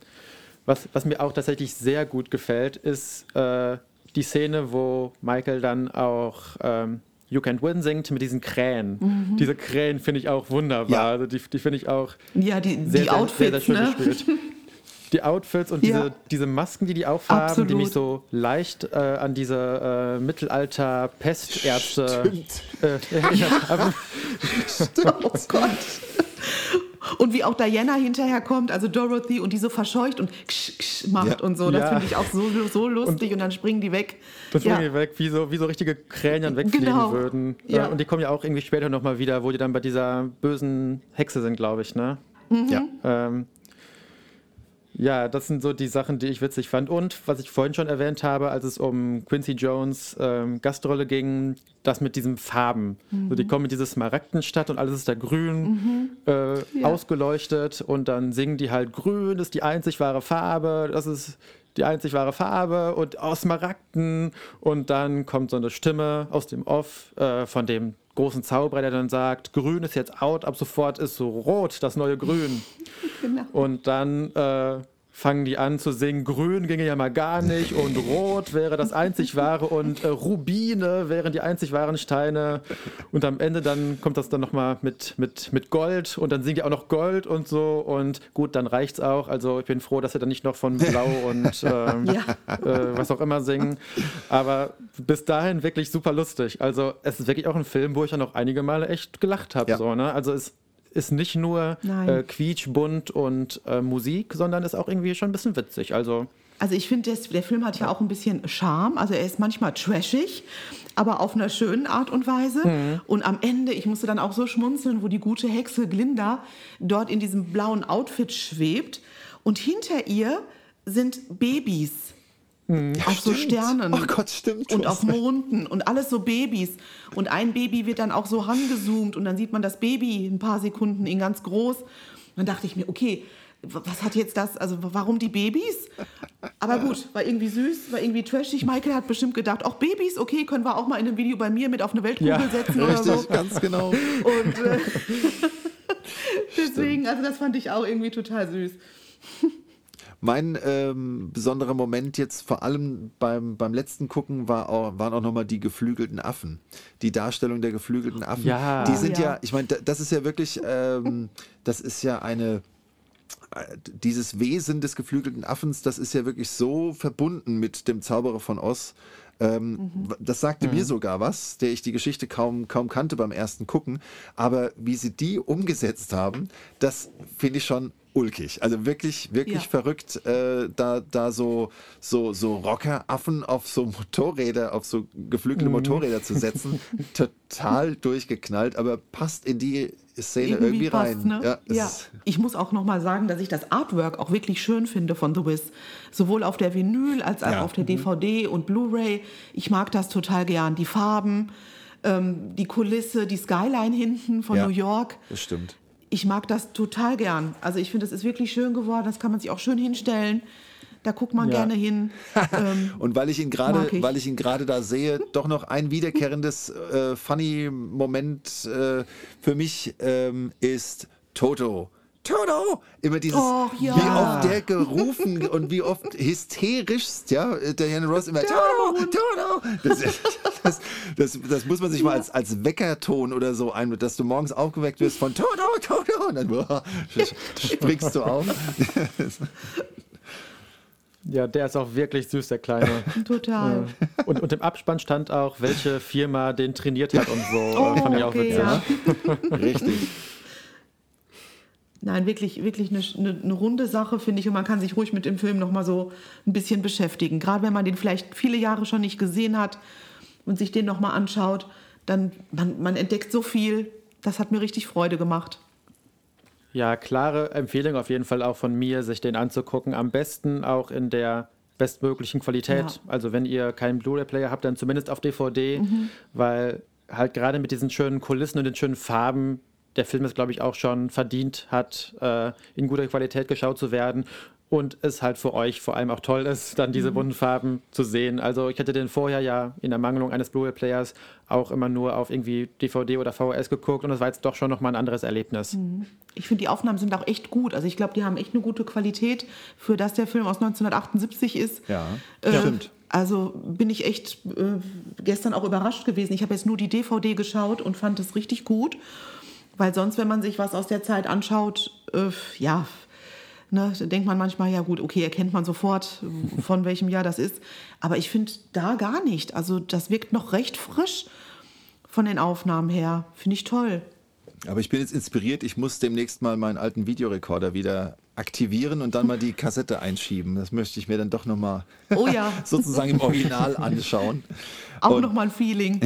was, was mir auch tatsächlich sehr gut gefällt, ist äh, die Szene, wo Michael dann auch ähm, You Can't Win singt mit diesen Krähen. Diese Krähen finde ich auch wunderbar. Ja. Also die die finde ich auch Ja, die, sehr, die sehr, Outfits, sehr, sehr schön ne? gespielt. Die Outfits und Ja. diese, diese Masken, die die aufhaben, die Absolut. mich so leicht äh, an diese äh, Mittelalter-Pestärzte. Stimmt. Äh, ja, aber- Oh Gott. Und wie auch Diana hinterher kommt, also Dorothy, und die so verscheucht und ksch, ksch macht Ja. und so. Das Ja. finde ich auch so, so lustig und, dann springen die weg. Das ja. springen die weg, wie so, wie so richtige Krähen wegfliegen Genau. würden. Ja. Und die kommen ja auch irgendwie später nochmal wieder, wo die dann bei dieser bösen Hexe sind, glaube ich, ne? Ja. Ähm, ja, das sind so die Sachen, die ich witzig fand. Und was ich vorhin schon erwähnt habe, als es um Quincy Jones ähm, Gastrolle ging, das mit diesen Farben. So, die kommen in diese Smaragdenstadt und alles ist da grün äh, Ja. ausgeleuchtet und dann singen die halt grün ist die einzig wahre Farbe, das ist die einzig wahre Farbe und aus Smaragden und dann kommt so eine Stimme aus dem Off äh, von dem großen Zauberer, der dann sagt, grün ist jetzt out, ab sofort ist so rot, das neue Grün. Genau. Und dann äh, fangen die an zu singen, grün ginge ja mal gar nicht und rot wäre das einzig wahre und äh, Rubine wären die einzig wahren Steine. Und am Ende dann kommt das dann nochmal mit, mit, mit Gold und dann singen die auch noch Gold und so und gut, dann reicht's auch. Also ich bin froh, dass sie dann nicht noch von Blau und ähm, Ja. äh, was auch immer singen. Aber bis dahin wirklich super lustig. Also es ist wirklich auch ein Film, wo ich dann auch einige Male echt gelacht habe. Ja. So, ne? Also es ist nicht nur äh, Quietsch, bunt und äh, Musik, sondern ist auch irgendwie schon ein bisschen witzig. Also Also ich finde, der, der Film hat ja auch ein bisschen Charme. Also er ist manchmal trashig, aber auf einer schönen Art und Weise. Und am Ende, ich musste dann auch so schmunzeln, wo die gute Hexe Glinda dort in diesem blauen Outfit schwebt. Und hinter ihr sind Babys. Auf so Stimmt. Dann. Oh Gott, stimmt. Und auf. Monden und alles so Babys. Und ein Baby wird dann auch so rangezoomt und dann sieht man das Baby ein paar Sekunden in ganz groß. dann dachte ich mir, okay, was hat jetzt das, also warum die Babys? Aber gut, war irgendwie süß, war irgendwie trashig. Michael hat bestimmt gedacht, auch Babys, okay, können wir auch mal in einem Video bei mir mit auf eine Weltkugel Ja, setzen oder so. Richtig, ganz genau. Und äh, deswegen, also das fand ich auch irgendwie total süß. Mein ähm, besonderer Moment jetzt vor allem beim, beim letzten Gucken war auch, waren auch nochmal die geflügelten Affen. Die Darstellung der geflügelten Affen. Ja. Die Oh, sind ja. ja, ich meine, da- das ist ja wirklich, ähm, das ist ja eine, äh, dieses Wesen des geflügelten Affens, das ist ja wirklich so verbunden mit dem Zauberer von Oz. Ähm, Das sagte mir sogar was, der ich die Geschichte kaum, kaum kannte beim ersten Gucken. Aber wie sie die umgesetzt haben, das finde ich schon ulkig. Also wirklich, wirklich Ja. verrückt, äh, da, da so, so, so Rockeraffen auf so Motorräder, auf so geflügelte Motorräder zu setzen. Total durchgeknallt, aber passt in die Szene irgendwie, rein. passt, ne? Ja, Ja, Ich muss auch noch mal sagen, dass ich das Artwork auch wirklich schön finde von The Wiz. Sowohl auf der Vinyl als auch Ja. auf der DVD und Blu-ray. Ich mag das total gern. Die Farben, ähm, die Kulisse, die Skyline hinten von Ja. New York. das stimmt. Ich mag das total gern. Also ich finde, es ist wirklich schön geworden. Das kann man sich auch schön hinstellen. Da guckt man Ja. gerne hin. ähm, Und weil ich ihn gerade, weil ich ihn gerade da sehe, doch noch ein wiederkehrendes äh, funny Moment äh, für mich ähm, ist Toto. Toto! Immer dieses, Och, ja. wie oft der gerufen und wie oft hysterischst, ja, Diana Ross immer, Toto, Toto! Das, das, das, das muss man sich mal als, als Weckerton oder so ein, dass du morgens aufgeweckt wirst von Toto, Toto! Und dann boah, springst du auf. ja, der ist auch wirklich süß, der Kleine. total. Und, und im Abspann stand auch, welche Firma den trainiert hat und so. Oh, Fand ich auch witzig. ja. Richtig. Nein, wirklich, wirklich eine, eine, eine runde Sache, finde ich. Und man kann sich ruhig mit dem Film noch mal so ein bisschen beschäftigen. Gerade wenn man den vielleicht viele Jahre schon nicht gesehen hat und sich den noch mal anschaut, dann man, man entdeckt so viel. Das hat mir richtig Freude gemacht. Ja, klare Empfehlung auf jeden Fall auch von mir, sich den anzugucken. Am besten auch in der bestmöglichen Qualität. Ja. Also wenn ihr keinen Blu-ray-Player habt, dann zumindest auf DVD, Mhm. weil halt gerade mit diesen schönen Kulissen und den schönen Farben der Film es, glaube ich, auch schon verdient hat, äh, in guter Qualität geschaut zu werden. Und es halt für euch vor allem auch toll ist, dann Mhm. diese bunten Farben zu sehen. Also ich hatte den vorher ja in der Mangelung eines Blu-ray-Players auch immer nur auf irgendwie DVD oder VHS geguckt und das war jetzt doch schon nochmal ein anderes Erlebnis. Mhm. Ich finde, die Aufnahmen sind auch echt gut. Also ich glaube, die haben echt eine gute Qualität, für das der Film aus 1978 ist. Ja, Äh, stimmt. Also bin ich echt äh, gestern auch überrascht gewesen. Ich habe jetzt nur die DVD geschaut und fand es richtig gut. Weil sonst, wenn man sich was aus der Zeit anschaut, äh, ja, ne, da denkt man manchmal, ja gut, okay, erkennt man sofort, von welchem Jahr das ist. Aber ich finde da gar nicht. Also das wirkt noch recht frisch von den Aufnahmen her. Finde ich toll. Aber ich bin jetzt inspiriert, ich muss demnächst mal meinen alten Videorekorder wieder aktivieren und dann mal die Kassette einschieben. Das möchte ich mir dann doch nochmal Oh ja. sozusagen im Original anschauen. Auch nochmal ein Feeling.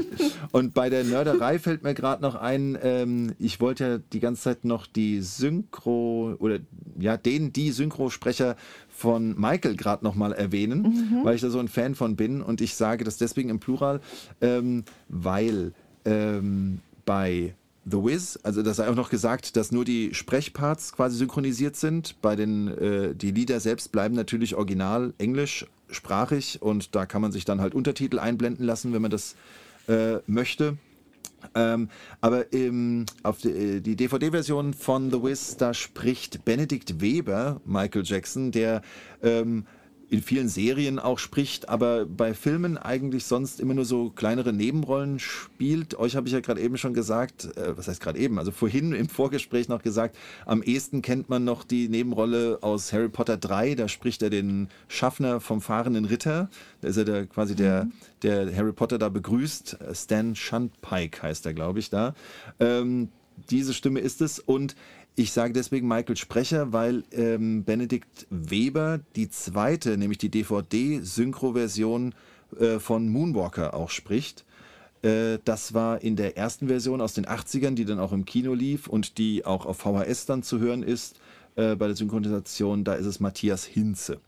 Und bei der Nörderei fällt mir gerade noch ein, ähm, ich wollte ja die ganze Zeit noch die Synchro oder ja, den, die Synchrosprecher von Michael gerade nochmal erwähnen, weil ich da so ein Fan von bin. Und ich sage das deswegen im Plural, ähm, weil ähm, bei The Wiz, also das sei auch noch gesagt, dass nur die Sprechparts quasi synchronisiert sind. Bei den äh, die Lieder selbst bleiben natürlich original englischsprachig und da kann man sich dann halt Untertitel einblenden lassen, wenn man das äh, möchte. Ähm, aber im, auf die, äh, die DVD-Version von The Wiz, da spricht Benedikt Weber Michael Jackson, der ähm, in vielen Serien auch spricht, aber bei Filmen eigentlich sonst immer nur so kleinere Nebenrollen spielt. Euch habe ich ja gerade eben schon gesagt, äh, was heißt gerade eben, also vorhin im Vorgespräch noch gesagt, am ehesten kennt man noch die Nebenrolle aus Harry Potter 3, da spricht er den Schaffner vom fahrenden Ritter. Da ist er der, quasi der, der Harry Potter da begrüßt. Stan Shunpike heißt er, glaube ich, da. Ähm, diese Stimme ist es und ich sage deswegen Michael Sprecher, weil ähm, Benedikt Weber die zweite, nämlich die DVD-Synchro-Version äh, von Moonwalker auch spricht. Äh, das war in der ersten Version aus den 80ern, die dann auch im Kino lief und die auch auf VHS dann zu hören ist. Äh, bei der Synchronisation, da ist es Matthias Hinze.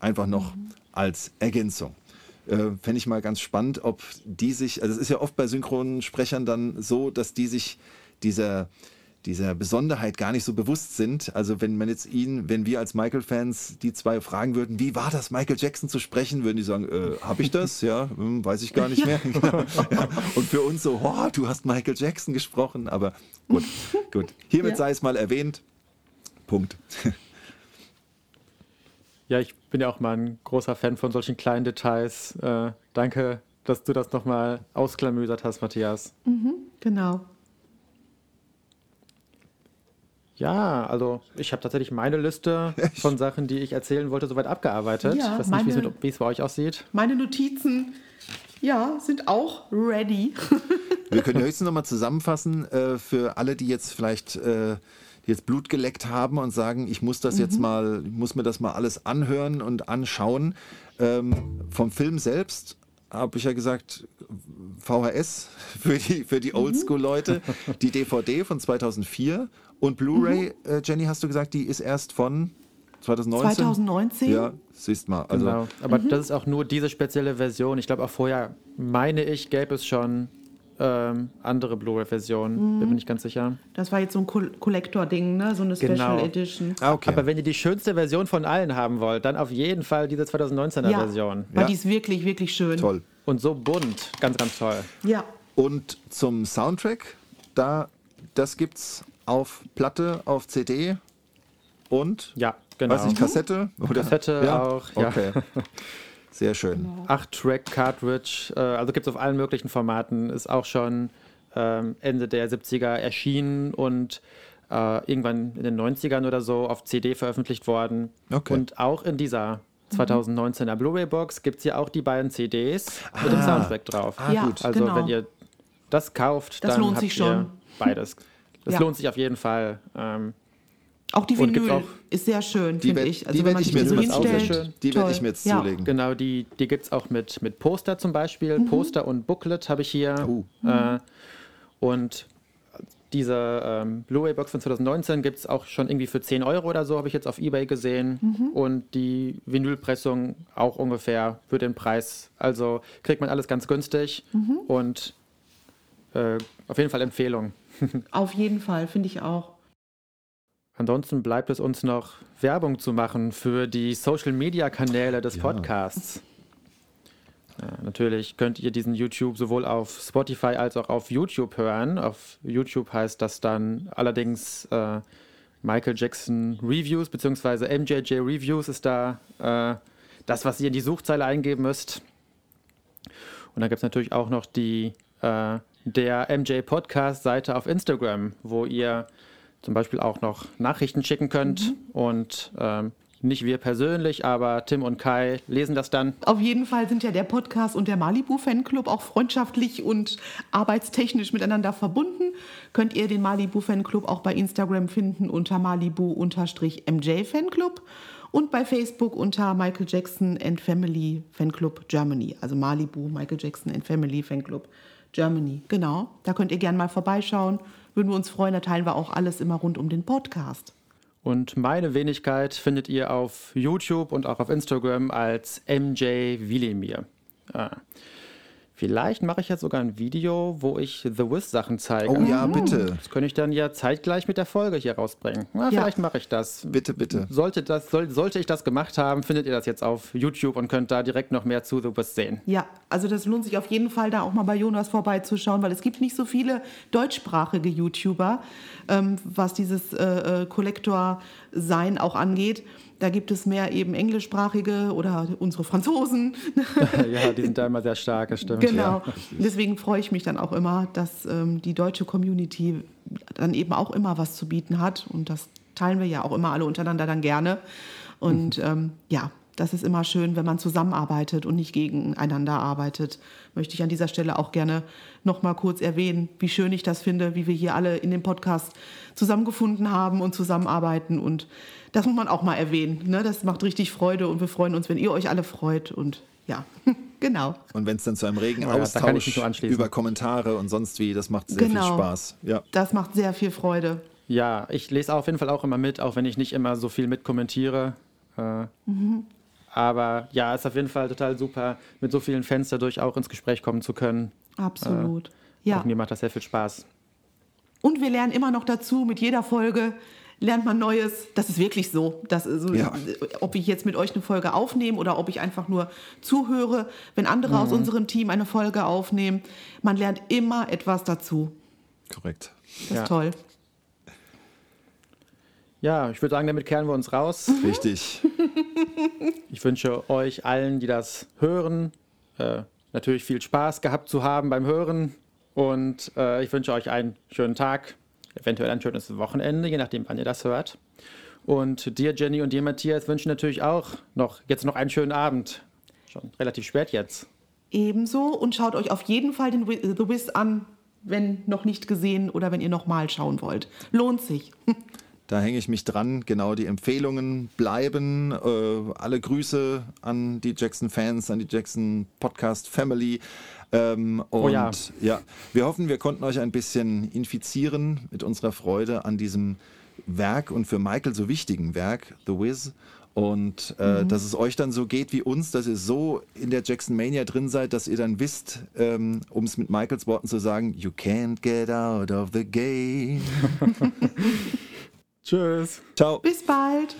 Einfach noch als Ergänzung. Äh, Fände ich mal ganz spannend, ob die sich, also es ist ja oft bei Synchronsprechern dann so, dass die sich dieser, dieser Besonderheit gar nicht so bewusst sind. Also wenn man jetzt ihn, wenn wir als Michael-Fans die zwei fragen würden, wie war das, Michael Jackson zu sprechen, würden die sagen, äh, habe ich das? Ja, hm, weiß ich gar nicht mehr. Genau. ja. Und für uns so, oh, du hast Michael Jackson gesprochen, aber gut, gut. Hiermit Ja. sei es mal erwähnt. Punkt. Ja, ich bin ja auch mal ein großer Fan von solchen kleinen Details. Äh, danke, dass du das nochmal ausklamüsert hast, Matthias. Genau. Ja, also ich habe tatsächlich meine Liste von Sachen, die ich erzählen wollte, soweit abgearbeitet. Ja, ich weiß nicht, wie es meine- mit- wie es bei euch aussieht. Meine Notizen, ja, sind auch ready. Wir können höchstens nochmal zusammenfassen äh, für alle, die jetzt vielleicht äh, jetzt Blut geleckt haben und sagen, ich muss das jetzt mal, ich muss mir das mal alles anhören und anschauen. Ähm, vom Film selbst habe ich ja gesagt, VHS für die, für die Oldschool-Leute, die DVD von 2004 und Blu-ray, äh, Jenny, hast du gesagt, die ist erst von 2019? 2019? Ja, siehst mal. Also, genau. Aber das ist auch nur diese spezielle Version. Ich glaube auch vorher, meine ich, gäbe es schon ähm, andere Blu-ray-Versionen. Bin mir nicht ganz sicher. Das war jetzt so ein Col- Collector-Ding, ne? so eine Special Genau. Edition. ah, okay. Aber wenn ihr die schönste Version von allen haben wollt, dann auf jeden Fall diese 2019er Ja, Version. weil Ja. die ist wirklich, wirklich schön. Toll. Und so bunt. Ganz, ganz toll. Ja, Und zum Soundtrack, da, das gibt's auf Platte, auf CD und, Ja, genau. weiß nicht, Kassette? Oder? Kassette auch, ja. Okay. Sehr schön. 8-Track Cartridge, äh, also gibt es auf allen möglichen Formaten, ist auch schon ähm, Ende der 70er erschienen und äh, irgendwann in den 90ern oder so auf CD veröffentlicht worden. Okay. Und auch in dieser 2019er Blu-ray-Box gibt es ja auch die beiden CDs mit dem Ah. Soundtrack drauf. Ah, Ja, gut. Also genau. wenn ihr das kauft, Das dann lohnt habt sich ihr schon. beides. Das Ja. lohnt sich auf jeden Fall. Ähm, auch die Vinyl auch- ist sehr schön, Die finde ich. die Also wenn werd man ich mir die so jetzt auch sehr hinstellt. schön. Die werde ich mir jetzt ja. zulegen. Genau, die, die gibt es auch mit, mit Poster zum Beispiel. Poster und Booklet habe ich hier. Oh. Äh, und diese ähm, Blu-ray-Box von 2019 gibt es auch schon irgendwie für 10 Euro oder so, habe ich jetzt auf Ebay gesehen. Und die Vinylpressung auch ungefähr für den Preis. Also kriegt man alles ganz günstig und äh, auf jeden Fall Empfehlung. Auf jeden Fall, finde ich auch. Ansonsten bleibt es uns noch Werbung zu machen für die Social-Media-Kanäle des Ja. Podcasts. Ja, natürlich könnt ihr diesen YouTube sowohl auf Spotify als auch auf YouTube hören. Auf YouTube heißt das dann allerdings äh, Michael Jackson Reviews beziehungsweise MJJ Reviews ist da äh, das, was ihr in die Suchzeile eingeben müsst. Und dann gibt es natürlich auch noch die äh, der MJ Podcast Seite auf Instagram, wo ihr zum Beispiel auch noch Nachrichten schicken könnt mhm. und ähm, nicht wir persönlich, aber Tim und Kai lesen das dann. Auf jeden Fall sind ja der Podcast und der Malibu Fanclub auch freundschaftlich und arbeitstechnisch miteinander verbunden. Könnt ihr den Malibu Fanclub auch bei Instagram finden unter Malibu-MJ Fanclub und bei Facebook unter Michael Jackson and Family Fanclub Germany. Also Malibu, Michael Jackson and Family Fanclub Germany. Genau, da könnt ihr gerne mal vorbeischauen. Würden wir uns freuen, da teilen wir auch alles immer rund um den Podcast. Und meine Wenigkeit findet ihr auf YouTube und auch auf Instagram als MJ Wilimir. Ah. Vielleicht mache ich jetzt sogar ein Video, wo ich The Wiz Sachen zeige. Oh ja, bitte. Das könnte ich dann ja zeitgleich mit der Folge hier rausbringen. Na, ja. Vielleicht mache ich das. Bitte, bitte. Sollte, das, soll, sollte ich das gemacht haben, findet ihr das jetzt auf YouTube und könnt da direkt noch mehr zu The Wiz sehen. Ja, also das lohnt sich auf jeden Fall, da auch mal bei Jonas vorbeizuschauen, weil es gibt nicht so viele deutschsprachige YouTuber, ähm, was dieses äh, äh Kollektor-Sein auch angeht. Da gibt es mehr eben englischsprachige oder unsere Franzosen. ja, die sind da immer sehr stark, das stimmt. Genau. Ja. Deswegen freue ich mich dann auch immer, dass ähm, die deutsche Community dann eben auch immer was zu bieten hat. Und das teilen wir ja auch immer alle untereinander dann gerne. Und ähm, ja, das ist immer schön, wenn man zusammenarbeitet und nicht gegeneinander arbeitet. Möchte ich an dieser Stelle auch gerne noch mal kurz erwähnen, wie schön ich das finde, wie wir hier alle in dem Podcast zusammengefunden haben und zusammenarbeiten. Und das muss man auch mal erwähnen. Ne? Das macht richtig Freude und wir freuen uns, wenn ihr euch alle freut. Und ja, genau. Und wenn es dann zu einem regen ja, Austausch über Kommentare und sonst wie, das macht sehr genau. viel Spaß. Ja. Das macht sehr viel Freude. Ja, ich lese auf jeden Fall auch immer mit, auch wenn ich nicht immer so viel mitkommentiere. Äh, mhm. Aber ja, ist auf jeden Fall total super, mit so vielen Fans dadurch auch ins Gespräch kommen zu können. Absolut. Äh, ja. Auch mir macht das sehr viel Spaß. Und wir lernen immer noch dazu, mit jeder Folge lernt man Neues. Das ist wirklich so. Das so ja. Ob ich jetzt mit euch eine Folge aufnehme oder ob ich einfach nur zuhöre, wenn andere mhm. aus unserem Team eine Folge aufnehmen, man lernt immer etwas dazu. Korrekt. Das ist ja. toll. Ja, ich würde sagen, damit kehren wir uns raus. Mhm. Richtig. Ich wünsche euch allen, die das hören, äh, natürlich viel Spaß gehabt zu haben beim Hören. Und äh, ich wünsche euch einen schönen Tag, eventuell ein schönes Wochenende, je nachdem, wann ihr das hört. Und dir, Jenny, und dir, Matthias, wünschen natürlich auch noch jetzt noch einen schönen Abend. Schon relativ spät jetzt. Ebenso und schaut euch auf jeden Fall den The Wiz an, wenn noch nicht gesehen oder wenn ihr nochmal schauen wollt. Lohnt sich. Da hänge ich mich dran. Genau, die Empfehlungen bleiben. Äh, alle Grüße an die Jackson-Fans, an die Jackson Podcast Family. Ähm, und oh ja. ja, wir hoffen, wir konnten euch ein bisschen infizieren mit unserer Freude an diesem Werk und für Michael so wichtigen Werk, The Wiz. Und äh, mhm. dass es euch dann so geht wie uns, dass ihr so in der Jackson Mania drin seid, dass ihr dann wisst, ähm, um es mit Michaels Worten zu sagen, you can't get out of the game. Tschüss. Ciao. Bis bald.